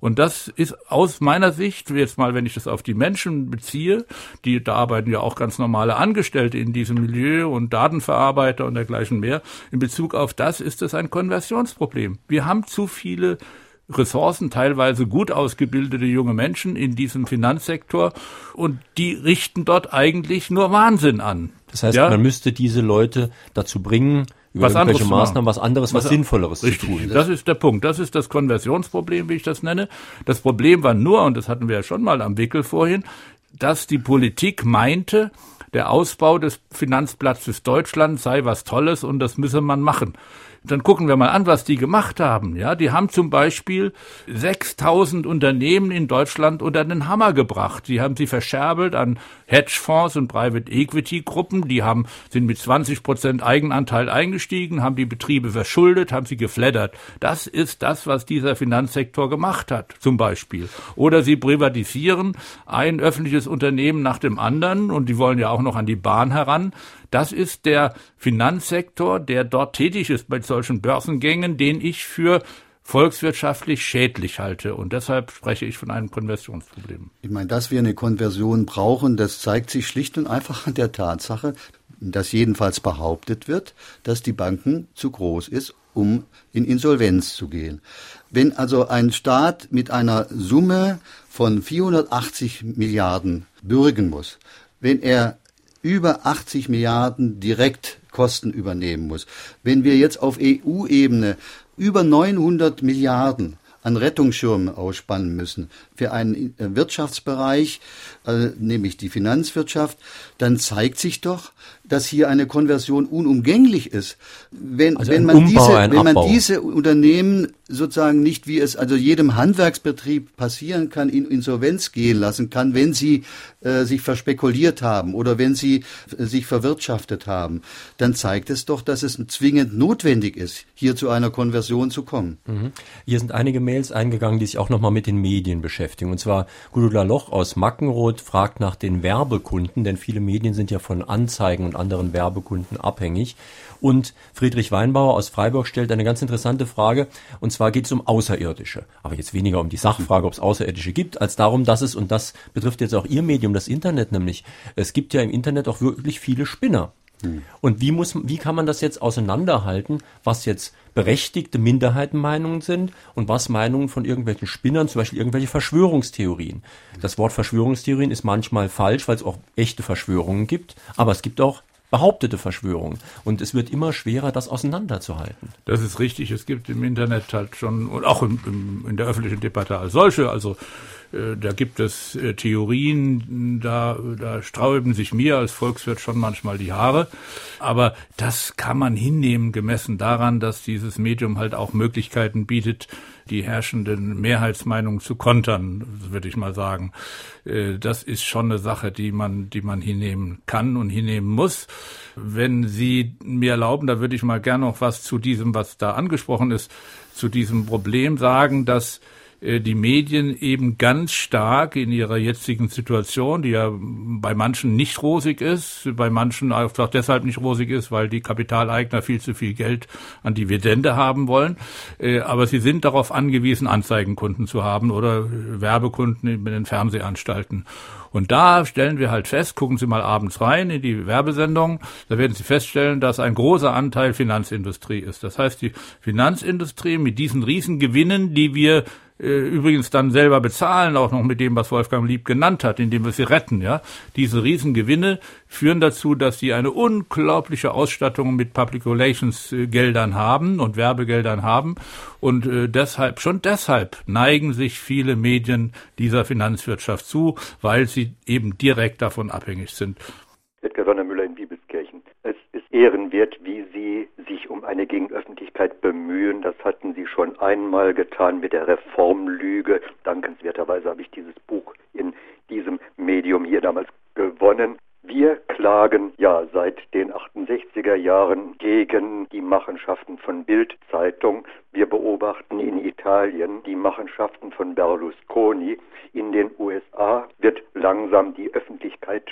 Und das ist aus meiner Sicht, jetzt mal, wenn ich das auf die Menschen beziehe, die, da arbeiten ja auch ganz normale Angestellte in diesem Milieu und Datenverarbeiter und dergleichen mehr, in Bezug auf das ist es ein Konversionsproblem. Wir haben zu viele Ressourcen, teilweise gut ausgebildete junge Menschen in diesem Finanzsektor und die richten dort eigentlich nur Wahnsinn an. Das heißt, ja? man müsste diese Leute dazu bringen, über was irgendwelche Maßnahmen, was anderes, was, was Sinnvolleres richtig, zu tun. Das ist der Punkt. Das ist das Konversionsproblem, wie ich das nenne. Das Problem war nur, und das hatten wir ja schon mal am Wickel vorhin, dass die Politik meinte, der Ausbau des Finanzplatzes Deutschland sei was Tolles und das müsse man machen. Dann gucken wir mal an, was die gemacht haben. Ja, die haben zum Beispiel 6000 Unternehmen in Deutschland unter den Hammer gebracht. Die haben sie verscherbelt an Hedgefonds und Private Equity Gruppen. Die haben, sind mit 20 Prozent Eigenanteil eingestiegen, haben die Betriebe verschuldet, haben sie geflattert. Das ist das, was dieser Finanzsektor gemacht hat, zum Beispiel. Oder sie privatisieren ein öffentliches Unternehmen nach dem anderen und die wollen ja auch noch an die Bahn heran. Das ist der Finanzsektor, der dort tätig ist bei solchen Börsengängen, den ich für volkswirtschaftlich schädlich halte. Und deshalb spreche ich von einem Konversionsproblem. Ich meine, dass wir eine Konversion brauchen, das zeigt sich schlicht und einfach an der Tatsache, dass jedenfalls behauptet wird, dass die Banken zu groß ist, um in Insolvenz zu gehen. Wenn also ein Staat mit einer Summe von 480 Milliarden bürgen muss, wenn er über 80 Milliarden Direktkosten übernehmen muss. Wenn wir jetzt auf EU-Ebene über 900 Milliarden an Rettungsschirmen ausspannen müssen für einen äh, Wirtschaftsbereich, äh, nämlich die Finanzwirtschaft, dann zeigt sich doch, dass hier eine Konversion unumgänglich ist. Wenn, also wenn, man, Umbau, diese, wenn man diese Unternehmen sozusagen nicht, wie es also jedem Handwerksbetrieb passieren kann, in Insolvenz gehen lassen kann, wenn sie äh, sich verspekuliert haben oder wenn sie äh, sich verwirtschaftet haben, dann zeigt es doch, dass es zwingend notwendig ist, hier zu einer Konversion zu kommen. Mhm. Hier sind einige Mails eingegangen, die sich auch nochmal mit den Medien beschäftigen. Und zwar Gudula Loch aus Mackenroth fragt nach den Werbekunden, denn viele Medien sind ja von Anzeigen und anderen Werbekunden abhängig. Und Friedrich Weinbauer aus Freiburg stellt eine ganz interessante Frage, und zwar geht es um Außerirdische. Aber jetzt weniger um die Sachfrage, ob es Außerirdische gibt, als darum, dass es, und das betrifft jetzt auch Ihr Medium, das Internet nämlich, es gibt ja im Internet auch wirklich viele Spinner. Hm. Und wie muss, wie kann man das jetzt auseinanderhalten, was jetzt berechtigte Minderheitenmeinungen sind und was Meinungen von irgendwelchen Spinnern, zum Beispiel irgendwelche Verschwörungstheorien. Das Wort Verschwörungstheorien ist manchmal falsch, weil es auch echte Verschwörungen gibt, aber es gibt auch behauptete Verschwörungen. Und es wird immer schwerer, das auseinanderzuhalten. Das ist richtig. Es gibt im Internet halt schon, und auch im, im, in der öffentlichen Debatte als solche, also da gibt es äh, Theorien, da, da sträuben sich mir als Volkswirt schon manchmal die Haare. Aber das kann man hinnehmen, gemessen daran, dass dieses Medium halt auch Möglichkeiten bietet, die herrschenden Mehrheitsmeinungen zu kontern, würde ich mal sagen. Äh, das ist schon eine Sache, die man, die man hinnehmen kann und hinnehmen muss. Wenn Sie mir erlauben, da würde ich mal gerne noch was zu diesem, was da angesprochen ist, zu diesem Problem sagen, dass äh, die Medien eben ganz stark in ihrer jetzigen Situation, die ja bei manchen nicht rosig ist, bei manchen auch deshalb nicht rosig ist, weil die Kapitaleigner viel zu viel Geld an Dividende haben wollen. Äh, aber sie sind darauf angewiesen, Anzeigenkunden zu haben oder Werbekunden in den Fernsehanstalten. Und da stellen wir halt fest, gucken Sie mal abends rein in die Werbesendung, da werden Sie feststellen, dass ein großer Anteil Finanzindustrie ist. Das heißt, die Finanzindustrie mit diesen Riesengewinnen, die wir äh, übrigens dann selber bezahlen, auch noch mit dem, was Wolfgang Lieb genannt hat, indem wir sie retten. Ja, diese Riesengewinne führen dazu, dass sie eine unglaubliche Ausstattung mit Public Relations äh, Geldern haben und Werbegeldern haben und äh, deshalb schon deshalb neigen sich viele Medien dieser Finanzwirtschaft zu, weil sie eben direkt davon abhängig sind. Edgar Sondermüller in Bibelskirchen. Ehrenwert, wie Sie sich um eine Gegenöffentlichkeit bemühen. Das hatten Sie schon einmal getan mit der Reformlüge. Dankenswerterweise habe ich dieses Buch in diesem Medium hier damals gewonnen. Wir klagen ja seit den 68er Jahren gegen die Machenschaften von Bild-Zeitung. Wir beobachten in Italien die Machenschaften von Berlusconi. In den USA wird langsam die Öffentlichkeit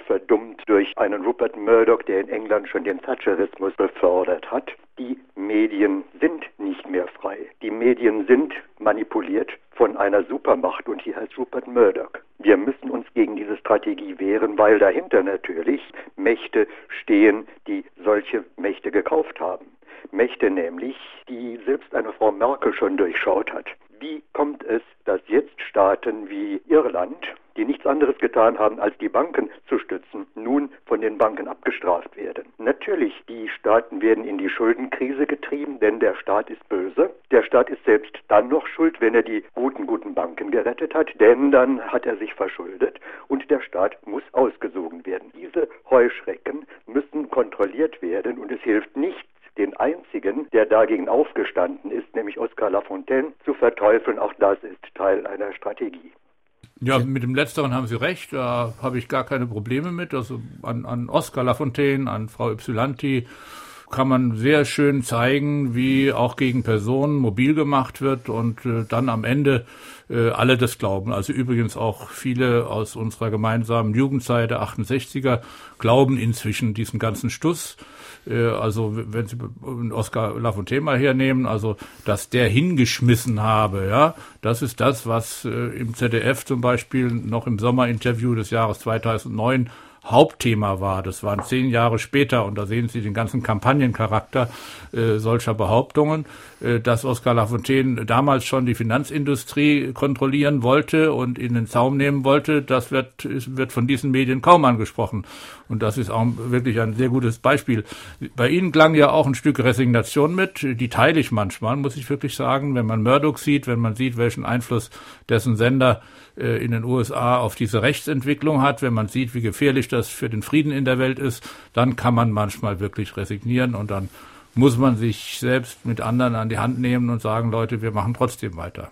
verdummt durch einen Rupert Murdoch, der in England schon den Thatcherismus befördert hat. Die Medien sind nicht mehr frei. Die Medien sind manipuliert von einer Supermacht und die heißt Rupert Murdoch. Wir müssen uns gegen diese Strategie wehren, weil dahinter natürlich Mächte stehen, die solche Mächte gekauft haben. Mächte nämlich, die selbst eine Frau Merkel schon durchschaut hat. Wie kommt es, dass jetzt Staaten wie Irland, die nichts anderes getan haben, als die Banken zu stützen, nun von den Banken abgestraft werden? Natürlich, die Staaten werden in die Schuldenkrise getrieben, denn der Staat ist böse. Der Staat ist selbst dann noch schuld, wenn er die guten, guten Banken gerettet hat, denn dann hat er sich verschuldet und der Staat muss ausgesogen werden. Diese Heuschrecken müssen kontrolliert werden und es hilft nichts, den einzigen, der dagegen aufgestanden ist, nämlich Oscar Lafontaine, zu verteufeln. Auch das ist Teil einer Strategie. Ja, mit dem Letzteren haben Sie recht, da habe ich gar keine Probleme mit. Also an, an Oscar Lafontaine, an Frau Ypsilanti kann man sehr schön zeigen, wie auch gegen Personen mobil gemacht wird und äh, dann am Ende äh, alle das glauben. Also übrigens auch viele aus unserer gemeinsamen Jugendzeit der 68er glauben inzwischen diesen ganzen Stuss. Äh, also wenn Sie Oscar Lafontaine mal hernehmen, also dass der hingeschmissen habe, ja, das ist das, was äh, im ZDF zum Beispiel noch im Sommerinterview des Jahres 2009 Hauptthema war. Das waren zehn Jahre später und da sehen Sie den ganzen Kampagnencharakter äh, solcher Behauptungen, dass Oskar Lafontaine damals schon die Finanzindustrie kontrollieren wollte und in den Zaum nehmen wollte. Das wird, wird von diesen Medien kaum angesprochen. Und das ist auch wirklich ein sehr gutes Beispiel. Bei Ihnen klang ja auch ein Stück Resignation mit. Die teile ich manchmal, muss ich wirklich sagen. Wenn man Murdoch sieht, wenn man sieht, welchen Einfluss dessen Sender äh, in den USA auf diese Rechtsentwicklung hat, wenn man sieht, wie gefährlich das für den Frieden in der Welt ist, dann kann man manchmal wirklich resignieren und dann muss man sich selbst mit anderen an die Hand nehmen und sagen, Leute, wir machen trotzdem weiter.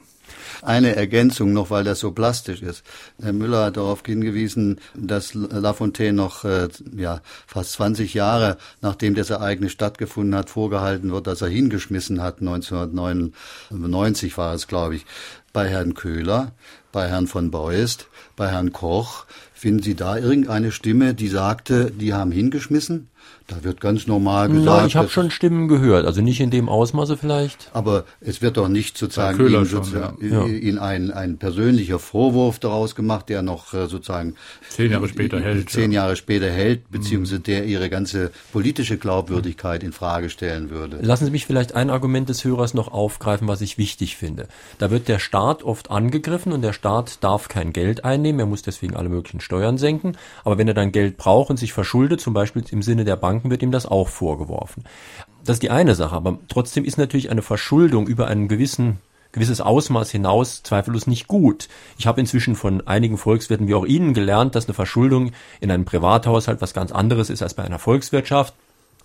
Eine Ergänzung noch, weil das so plastisch ist. Herr Müller hat darauf hingewiesen, dass Lafontaine noch äh, ja, fast 20 Jahre nachdem das Ereignis stattgefunden hat, vorgehalten wird, dass er hingeschmissen hat. 1999 war es, glaube ich, bei Herrn Köhler, bei Herrn von Beust, bei Herrn Koch. Finden Sie da irgendeine Stimme, die sagte, die haben hingeschmissen? Da wird ganz normal gesagt. Na, ich habe schon Stimmen gehört, also nicht in dem Ausmaße vielleicht. Aber es wird doch nicht sozusagen ihm, sozusagen, schon, ja. ihn ein, ein persönlicher Vorwurf daraus gemacht, der noch äh, sozusagen zehn Jahre später hält. Zehn ja. Jahre später hält, beziehungsweise der ihre ganze politische Glaubwürdigkeit in Frage stellen würde. Lassen Sie mich vielleicht ein Argument des Hörers noch aufgreifen, was ich wichtig finde. Da wird der Staat oft angegriffen und der Staat darf kein Geld einnehmen, er muss deswegen alle möglichen Steuern senken. Aber wenn er dann Geld braucht und sich verschuldet, zum Beispiel im Sinne der Bank, Banken wird ihm das auch vorgeworfen. Das ist die eine Sache, aber trotzdem ist natürlich eine Verschuldung über einen gewissen gewisses Ausmaß hinaus zweifellos nicht gut. Ich habe inzwischen von einigen Volkswirten wie auch Ihnen gelernt, dass eine Verschuldung in einem Privathaushalt was ganz anderes ist als bei einer Volkswirtschaft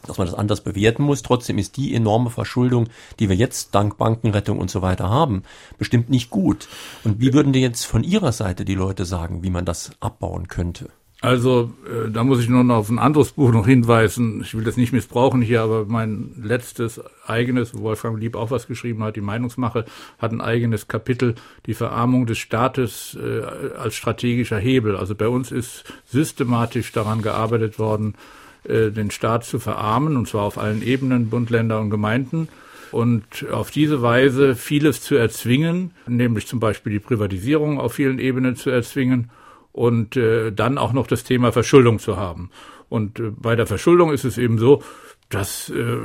dass man das anders bewerten muss. Trotzdem ist die enorme Verschuldung, die wir jetzt dank Bankenrettung und so weiter haben, bestimmt nicht gut. Und wie würden dir jetzt von Ihrer Seite die Leute sagen, wie man das abbauen könnte? Also, äh, da muss ich nur noch auf ein anderes Buch noch hinweisen. Ich will das nicht missbrauchen hier, aber mein letztes eigenes, wo Wolfgang Lieb auch was geschrieben hat, die Meinungsmache, hat ein eigenes Kapitel, die Verarmung des Staates äh, als strategischer Hebel. Also bei uns ist systematisch daran gearbeitet worden, äh, den Staat zu verarmen, und zwar auf allen Ebenen, Bund, Länder und Gemeinden und auf diese Weise vieles zu erzwingen, nämlich zum Beispiel die Privatisierung auf vielen Ebenen zu erzwingen und äh, dann auch noch das Thema Verschuldung zu haben. Und äh, bei der Verschuldung ist es eben so, dass äh,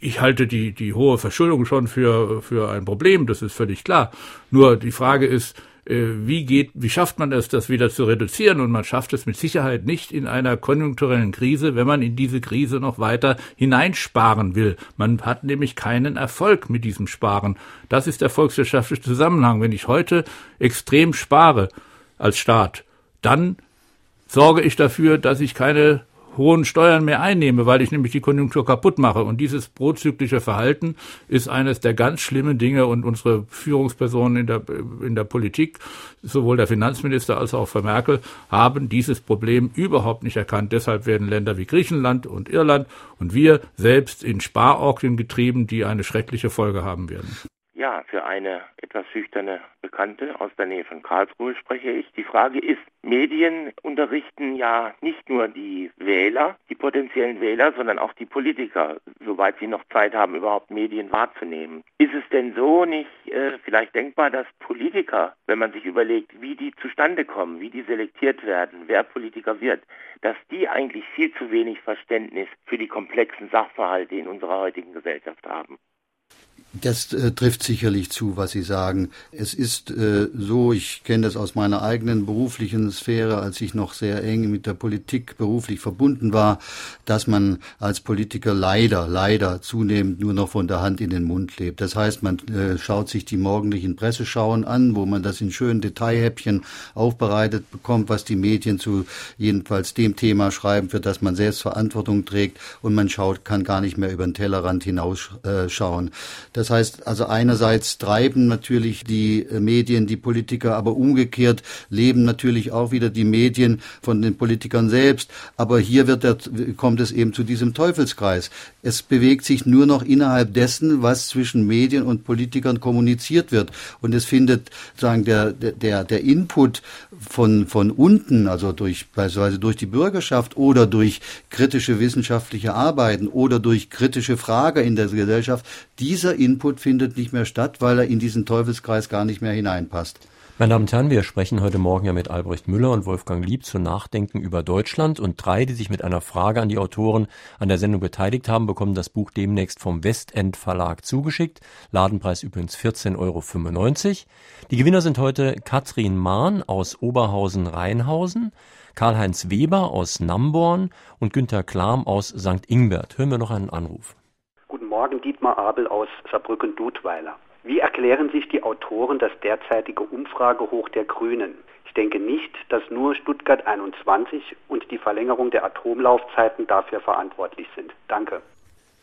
ich halte die die hohe Verschuldung schon für für ein Problem, das ist völlig klar. Nur die Frage ist, äh, wie geht, wie schafft man es, das wieder zu reduzieren? Und man schafft es mit Sicherheit nicht in einer konjunkturellen Krise, wenn man in diese Krise noch weiter hineinsparen will. Man hat nämlich keinen Erfolg mit diesem Sparen. Das ist der volkswirtschaftliche Zusammenhang. Wenn ich heute extrem spare als Staat, dann sorge ich dafür, dass ich keine hohen Steuern mehr einnehme, weil ich nämlich die Konjunktur kaputt mache. Und dieses prozyklische Verhalten ist eines der ganz schlimmen Dinge und unsere Führungspersonen in der, in der Politik, sowohl der Finanzminister als auch Frau Merkel, haben dieses Problem überhaupt nicht erkannt. Deshalb werden Länder wie Griechenland und Irland und wir selbst in Sparorgien getrieben, die eine schreckliche Folge haben werden. Ja, für eine etwas schüchterne Bekannte aus der Nähe von Karlsruhe spreche ich. Die Frage ist, Medien unterrichten ja nicht nur die Wähler, die potenziellen Wähler, sondern auch die Politiker, soweit sie noch Zeit haben, überhaupt Medien wahrzunehmen. Ist es denn so nicht äh, vielleicht denkbar, dass Politiker, wenn man sich überlegt, wie die zustande kommen, wie die selektiert werden, wer Politiker wird, dass die eigentlich viel zu wenig Verständnis für die komplexen Sachverhalte in unserer heutigen Gesellschaft haben? Das äh, trifft sicherlich zu, was Sie sagen. Es ist äh, so, ich kenne das aus meiner eigenen beruflichen Sphäre, als ich noch sehr eng mit der Politik beruflich verbunden war, dass man als Politiker leider, leider zunehmend nur noch von der Hand in den Mund lebt. Das heißt, man äh, schaut sich die morgendlichen Presseschauen an, wo man das in schönen Detailhäppchen aufbereitet bekommt, was die Medien zu jedenfalls dem Thema schreiben, für das man selbst Verantwortung trägt und man schaut, kann gar nicht mehr über den Tellerrand hinausschauen. Das heißt also einerseits treiben natürlich die äh, Medien die Politiker, aber umgekehrt leben natürlich auch wieder die Medien von den Politikern selbst. Aber hier wird der, kommt es eben zu diesem Teufelskreis. Es bewegt sich nur noch innerhalb dessen, was zwischen Medien und Politikern kommuniziert wird. Und es findet sagen der der der Input von von unten, also durch beispielsweise durch die Bürgerschaft oder durch kritische wissenschaftliche Arbeiten oder durch kritische Fragen in der Gesellschaft, dieser Input findet nicht mehr statt, weil er in diesen Teufelskreis gar nicht mehr hineinpasst. Meine Damen und Herren, wir sprechen heute Morgen ja mit Albrecht Müller und Wolfgang Lieb zu Nachdenken über Deutschland und drei, die sich mit einer Frage an die Autoren an der Sendung beteiligt haben, bekommen das Buch demnächst vom Westend Verlag zugeschickt. Ladenpreis übrigens 14,95 Euro. Die Gewinner sind heute Katrin Mahn aus Oberhausen-Rheinhausen, Karl-Heinz Weber aus Namborn und Günter Klam aus St. Ingbert. Hören wir noch einen Anruf. Morgen, Dietmar Abel aus Saarbrücken-Dudweiler. Wie erklären sich die Autoren das derzeitige Umfragehoch der Grünen? Ich denke nicht, dass nur Stuttgart 21 und die Verlängerung der Atomlaufzeiten dafür verantwortlich sind. Danke.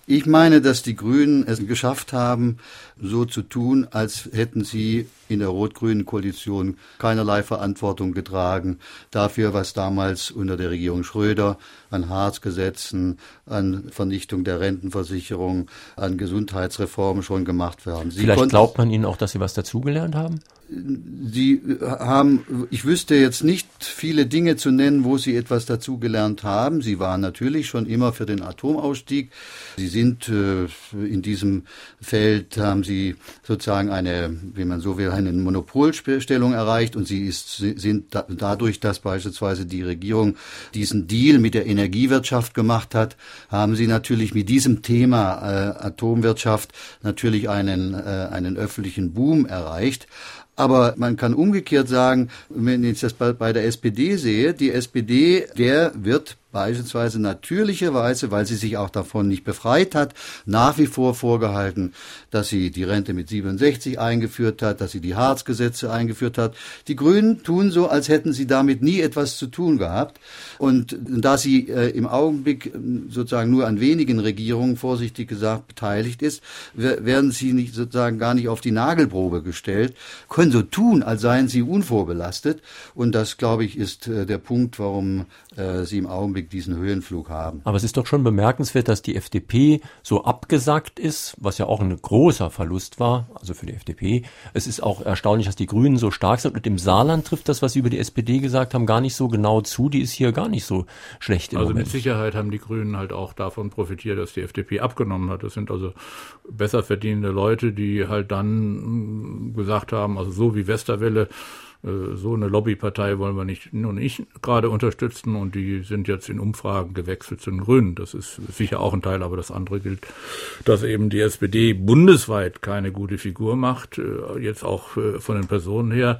Ich meine, dass die Grünen es geschafft haben, so zu tun, als hätten sie in der rot-grünen Koalition keinerlei Verantwortung getragen dafür, was damals unter der Regierung Schröder an Harz-Gesetzen, an Vernichtung der Rentenversicherung, an Gesundheitsreformen schon gemacht werden. Sie Vielleicht glaubt man ihnen auch, dass sie was dazugelernt haben? Sie haben, ich wüsste jetzt nicht viele Dinge zu nennen, wo Sie etwas dazugelernt haben. Sie waren natürlich schon immer für den Atomausstieg. Sie sind äh, in diesem Feld, haben Sie sozusagen eine, wie man so will, eine Monopolstellung erreicht und Sie ist, sind da, dadurch, dass beispielsweise die Regierung diesen Deal mit der Energiewirtschaft gemacht hat, haben Sie natürlich mit diesem Thema äh, Atomwirtschaft natürlich einen, äh, einen öffentlichen Boom erreicht. Aber man kann umgekehrt sagen, wenn ich das bei der SPD sehe, die SPD, der wird beispielsweise natürlicherweise, weil sie sich auch davon nicht befreit hat, nach wie vor vorgehalten, dass sie die Rente mit 67 eingeführt hat, dass sie die Harzgesetze eingeführt hat. Die Grünen tun so, als hätten sie damit nie etwas zu tun gehabt. Und da sie äh, im Augenblick äh, sozusagen nur an wenigen Regierungen, vorsichtig gesagt, beteiligt ist, werden sie nicht sozusagen gar nicht auf die Nagelprobe gestellt, können so tun, als seien sie unvorbelastet. Und das, glaube ich, ist äh, der Punkt, warum äh, sie im Augenblick diesen Höhenflug haben. Aber es ist doch schon bemerkenswert, dass die FDP so abgesackt ist, was ja auch ein großer Verlust war, also für die FDP. Es ist auch erstaunlich, dass die Grünen so stark sind. Und im Saarland trifft das, was Sie über die SPD gesagt haben, gar nicht so genau zu. Die ist hier gar nicht so schlecht im also Moment. mit Sicherheit haben die Grünen halt auch davon profitiert, dass die FDP abgenommen hat. Das sind also besser verdienende Leute, die halt dann gesagt haben, also so wie Westerwelle, so eine Lobbypartei wollen wir nicht nur nicht gerade unterstützen und die sind jetzt in Umfragen gewechselt zu den Grünen. Das ist sicher auch ein Teil, aber das andere gilt, dass eben die SPD bundesweit keine gute Figur macht, äh, jetzt auch äh, von den Personen her.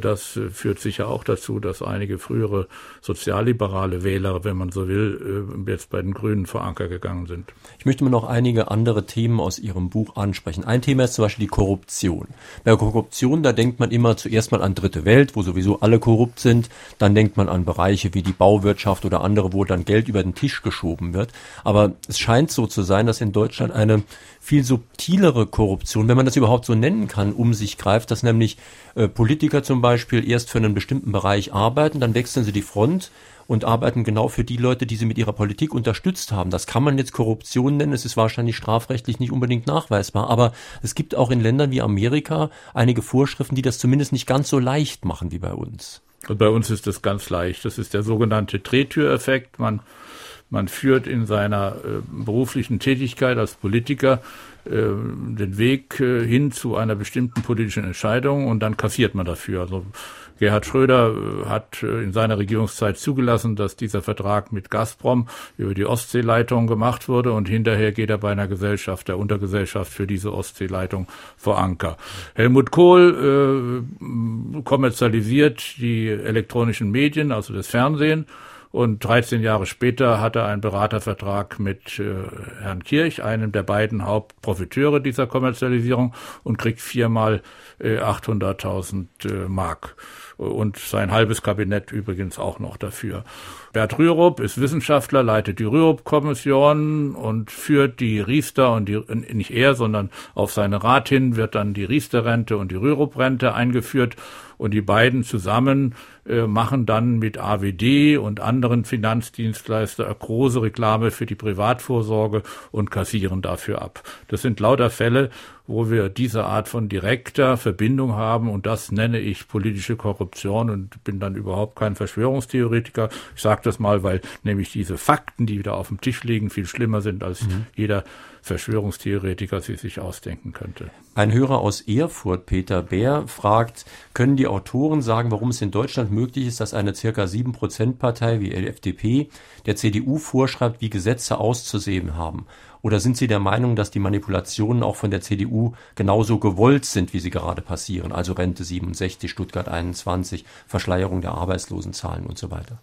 Das führt sicher auch dazu, dass einige frühere sozialliberale Wähler, wenn man so will, jetzt bei den Grünen vor Anker gegangen sind. Ich möchte mal noch einige andere Themen aus Ihrem Buch ansprechen. Ein Thema ist zum Beispiel die Korruption. Bei Korruption, da denkt man immer zuerst mal an dritte Welt, wo sowieso alle korrupt sind. Dann denkt man an Bereiche wie die Bauwirtschaft oder andere, wo dann Geld über den Tisch geschoben wird. Aber es scheint so zu sein, dass in Deutschland eine viel subtilere Korruption, wenn man das überhaupt so nennen kann, um sich greift, dass nämlich äh, Politiker zum Beispiel erst für einen bestimmten Bereich arbeiten, dann wechseln sie die Front und arbeiten genau für die Leute, die sie mit ihrer Politik unterstützt haben. Das kann man jetzt Korruption nennen. Es ist wahrscheinlich strafrechtlich nicht unbedingt nachweisbar. Aber es gibt auch in Ländern wie Amerika einige Vorschriften, die das zumindest nicht ganz so leicht machen wie bei uns. Und bei uns ist das ganz leicht. Das ist der sogenannte Drehtüreffekt. Man, man führt in seiner äh, beruflichen Tätigkeit als Politiker äh, den Weg äh, hin zu einer bestimmten politischen Entscheidung und dann kassiert man dafür. Also Gerhard Schröder hat in seiner Regierungszeit zugelassen, dass dieser Vertrag mit Gazprom über die Ostseeleitung gemacht wurde und hinterher geht er bei einer Gesellschaft, der Untergesellschaft für diese Ostseeleitung vor Anker. Helmut Kohl äh, kommerzialisiert die elektronischen Medien, also das Fernsehen und 13 Jahre später hat er einen Beratervertrag mit äh, Herrn Kirch, einem der beiden Hauptprofiteure dieser Kommerzialisierung, und kriegt viermal äh, 800.000 äh, Mark und sein halbes Kabinett übrigens auch noch dafür. Bert Rürup ist Wissenschaftler, leitet die Rürup-Kommission und führt die Riester und die, nicht er, sondern auf seine Rat hin wird dann die Riester-Rente und die Rürup-Rente eingeführt und die beiden zusammen äh, machen dann mit AWD und anderen Finanzdienstleister große Reklame für die Privatvorsorge und kassieren dafür ab. Das sind lauter Fälle, wo wir diese Art von direkter Verbindung haben und das nenne ich politische Korruption und bin dann überhaupt kein Verschwörungstheoretiker. Ich sage das mal, weil nämlich diese Fakten, die wieder auf dem Tisch liegen, viel schlimmer sind als mhm. jeder Verschwörungstheoretiker sie sich ausdenken könnte. Ein Hörer aus Erfurt, Peter Bär, fragt, können die Autoren sagen, warum es in Deutschland möglich ist, dass eine circa 7%-Partei wie die FDP der CDU vorschreibt, wie Gesetze auszusehen haben? Oder sind Sie der Meinung, dass die Manipulationen auch von der CDU genauso gewollt sind, wie sie gerade passieren? Also Rente 67, Stuttgart 21, Verschleierung der Arbeitslosenzahlen und so weiter.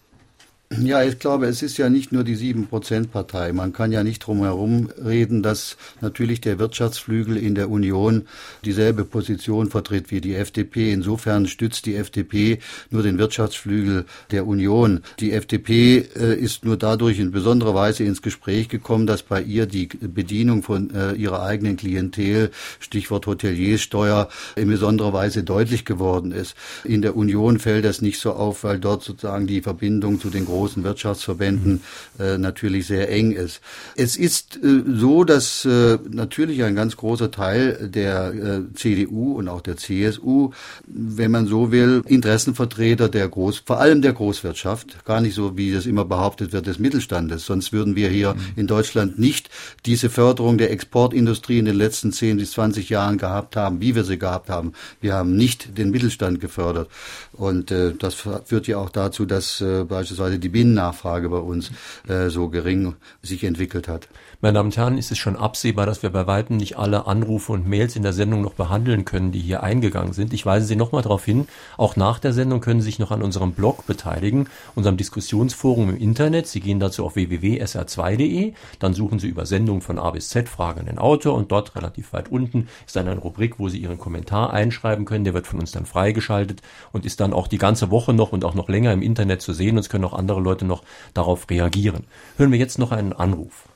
Ja, ich glaube, es ist ja nicht nur die sieben Prozent Partei. Man kann ja nicht drum herum reden, dass natürlich der Wirtschaftsflügel in der Union dieselbe Position vertritt wie die FDP. Insofern stützt die FDP nur den Wirtschaftsflügel der Union. Die FDP äh, ist nur dadurch in besonderer Weise ins Gespräch gekommen, dass bei ihr die Bedienung von äh, ihrer eigenen Klientel, Stichwort Hoteliersteuer, in besonderer Weise deutlich geworden ist. In der Union fällt das nicht so auf, weil dort sozusagen die Verbindung zu den großen großen Wirtschaftsverbänden äh, natürlich sehr eng ist. Es ist äh, so, dass äh, natürlich ein ganz großer Teil der äh, CDU und auch der CSU, wenn man so will, Interessenvertreter der Groß, vor allem der Großwirtschaft, gar nicht so, wie das immer behauptet wird, des Mittelstandes. Sonst würden wir hier mhm. in Deutschland nicht diese Förderung der Exportindustrie in den letzten 10 bis 20 Jahren gehabt haben, wie wir sie gehabt haben. Wir haben nicht den Mittelstand gefördert. Und äh, das führt ja auch dazu, dass äh, beispielsweise die Binnennachfrage bei uns äh, so gering sich entwickelt hat. Meine Damen und Herren, ist es schon absehbar, dass wir bei weitem nicht alle Anrufe und Mails in der Sendung noch behandeln können, die hier eingegangen sind. Ich weise Sie nochmal darauf hin, auch nach der Sendung können Sie sich noch an unserem Blog beteiligen, unserem Diskussionsforum im Internet. Sie gehen dazu auf www.sr2.de, dann suchen Sie über Sendung von A bis Z Fragen an den Autor und dort relativ weit unten ist dann eine Rubrik, wo Sie Ihren Kommentar einschreiben können. Der wird von uns dann freigeschaltet und ist dann auch die ganze Woche noch und auch noch länger im Internet zu sehen. Und können auch andere Leute noch darauf reagieren. Hören wir jetzt noch einen Anruf.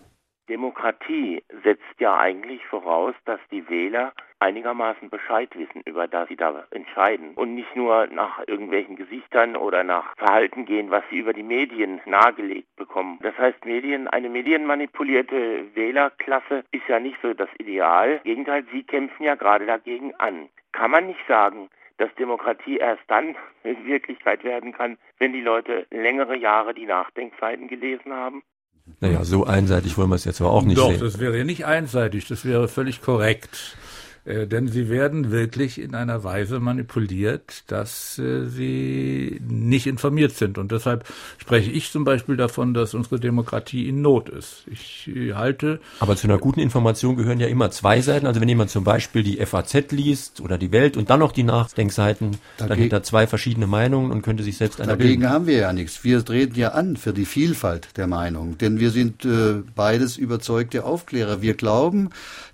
Demokratie setzt ja eigentlich voraus, dass die Wähler einigermaßen Bescheid wissen, über das sie da entscheiden und nicht nur nach irgendwelchen Gesichtern oder nach Verhalten gehen, was sie über die Medien nahegelegt bekommen. Das heißt, Medien, eine medienmanipulierte Wählerklasse ist ja nicht so das Ideal. Im Gegenteil, sie kämpfen ja gerade dagegen an. Kann man nicht sagen, dass Demokratie erst dann [LAUGHS] in Wirklichkeit werden kann, wenn die Leute längere Jahre die Nachdenkseiten gelesen haben? Naja, so einseitig wollen wir es jetzt aber auch nicht Doch, sehen. Doch, das wäre ja nicht einseitig, das wäre völlig korrekt. Äh, denn sie werden wirklich in einer Weise manipuliert, dass äh, sie nicht informiert sind. Und deshalb spreche ich zum Beispiel davon, dass unsere Demokratie in Not ist. Ich äh, halte. Aber zu einer guten Information gehören ja immer zwei Seiten. Also wenn jemand zum Beispiel die FAZ liest oder die Welt und dann noch die Nachdenkseiten, dagegen, dann hat er zwei verschiedene Meinungen und könnte sich selbst einer Dagegen bilden. haben wir ja nichts. Wir treten ja an für die Vielfalt der Meinung. Denn wir sind äh, beides überzeugte Aufklärer. Wir glauben,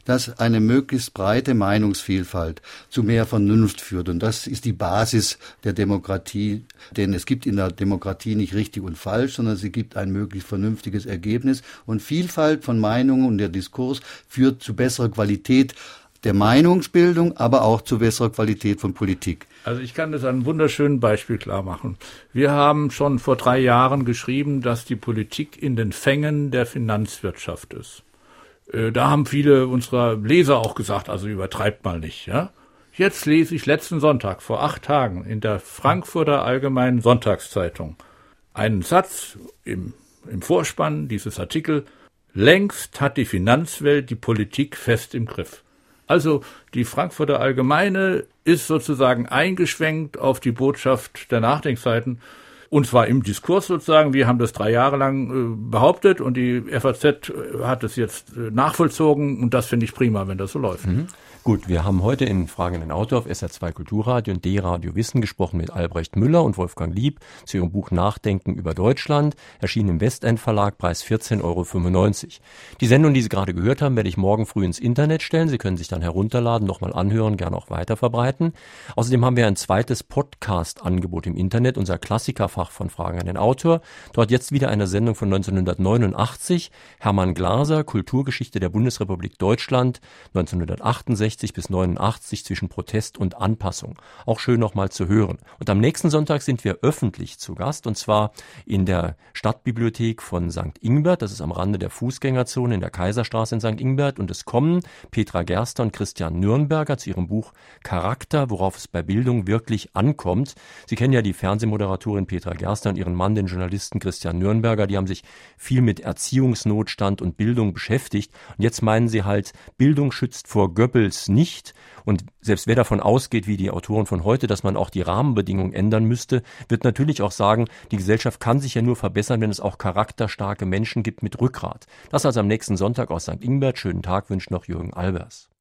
dass eine möglichst breite Meinungsvielfalt zu mehr Vernunft führt. Und das ist die Basis der Demokratie. Denn es gibt in der Demokratie nicht richtig und falsch, sondern es gibt ein möglichst vernünftiges Ergebnis. Und Vielfalt von Meinungen und der Diskurs führt zu besserer Qualität der Meinungsbildung, aber auch zu besserer Qualität von Politik. Also ich kann das an einem wunderschönen Beispiel klar machen. Wir haben schon vor drei Jahren geschrieben, dass die Politik in den Fängen der Finanzwirtschaft ist. Äh, da haben viele unserer Leser auch gesagt, also übertreibt mal nicht, ja. Jetzt lese ich letzten Sonntag, vor acht Tagen, in der Frankfurter Allgemeinen Sonntagszeitung einen Satz im, im Vorspann dieses Artikel. Längst hat die Finanzwelt die Politik fest im Griff. Also die Frankfurter Allgemeine ist sozusagen eingeschwenkt auf die Botschaft der Nachdenkseiten und zwar im Diskurs sozusagen. Wir haben das drei Jahre lang äh, behauptet und die FAZ äh, hat es jetzt äh, nachvollzogen und das finde ich prima, wenn das so läuft. Mhm. Gut, wir haben heute in Fragen in Auto auf SR2 Kulturradio und D-Radio Wissen gesprochen mit Albrecht Müller und Wolfgang Lieb zu ihrem Buch Nachdenken über Deutschland, erschienen im Westend Verlag, Preis 14,95 Euro. Die Sendung, die Sie gerade gehört haben, werde ich morgen früh ins Internet stellen. Sie können sich dann herunterladen, nochmal anhören, gerne auch weiter verbreiten. Außerdem haben wir ein zweites Podcast-Angebot im Internet, unser Klassikerfach von Fragen an den Autor. Dort jetzt wieder eine Sendung von 1989, Hermann Glaser, Kulturgeschichte der Bundesrepublik Deutschland, 1968 68 bis 89 zwischen Protest und Anpassung. Auch schön nochmal zu hören. Und am nächsten Sonntag sind wir öffentlich zu Gast und zwar in der Stadtbibliothek von St. Ingbert. Das ist am Rande der Fußgängerzone in der Kaiserstraße in St. Ingbert. Und es kommen Petra Gerster und Christian Nürnberger zu ihrem Buch Charakter, worauf es bei Bildung wirklich ankommt. Sie kennen ja die Fernsehmoderatorin Petra Gerster und ihren Mann, den Journalisten Christian Nürnberger. Die haben sich viel mit Erziehungsnotstand und Bildung beschäftigt. Und jetzt meinen sie halt, Bildung schützt vor Goebbels nicht. Und selbst wer davon ausgeht, wie die Autoren von heute, dass man auch die Rahmenbedingungen ändern müsste, wird natürlich auch sagen, die Gesellschaft kann sich ja nur verbessern, wenn es auch charakterstarke Menschen gibt mit Rückgrat. Das also am nächsten Sonntag aus St. Ingbert. Schönen Tag wünscht noch Jürgen Albers.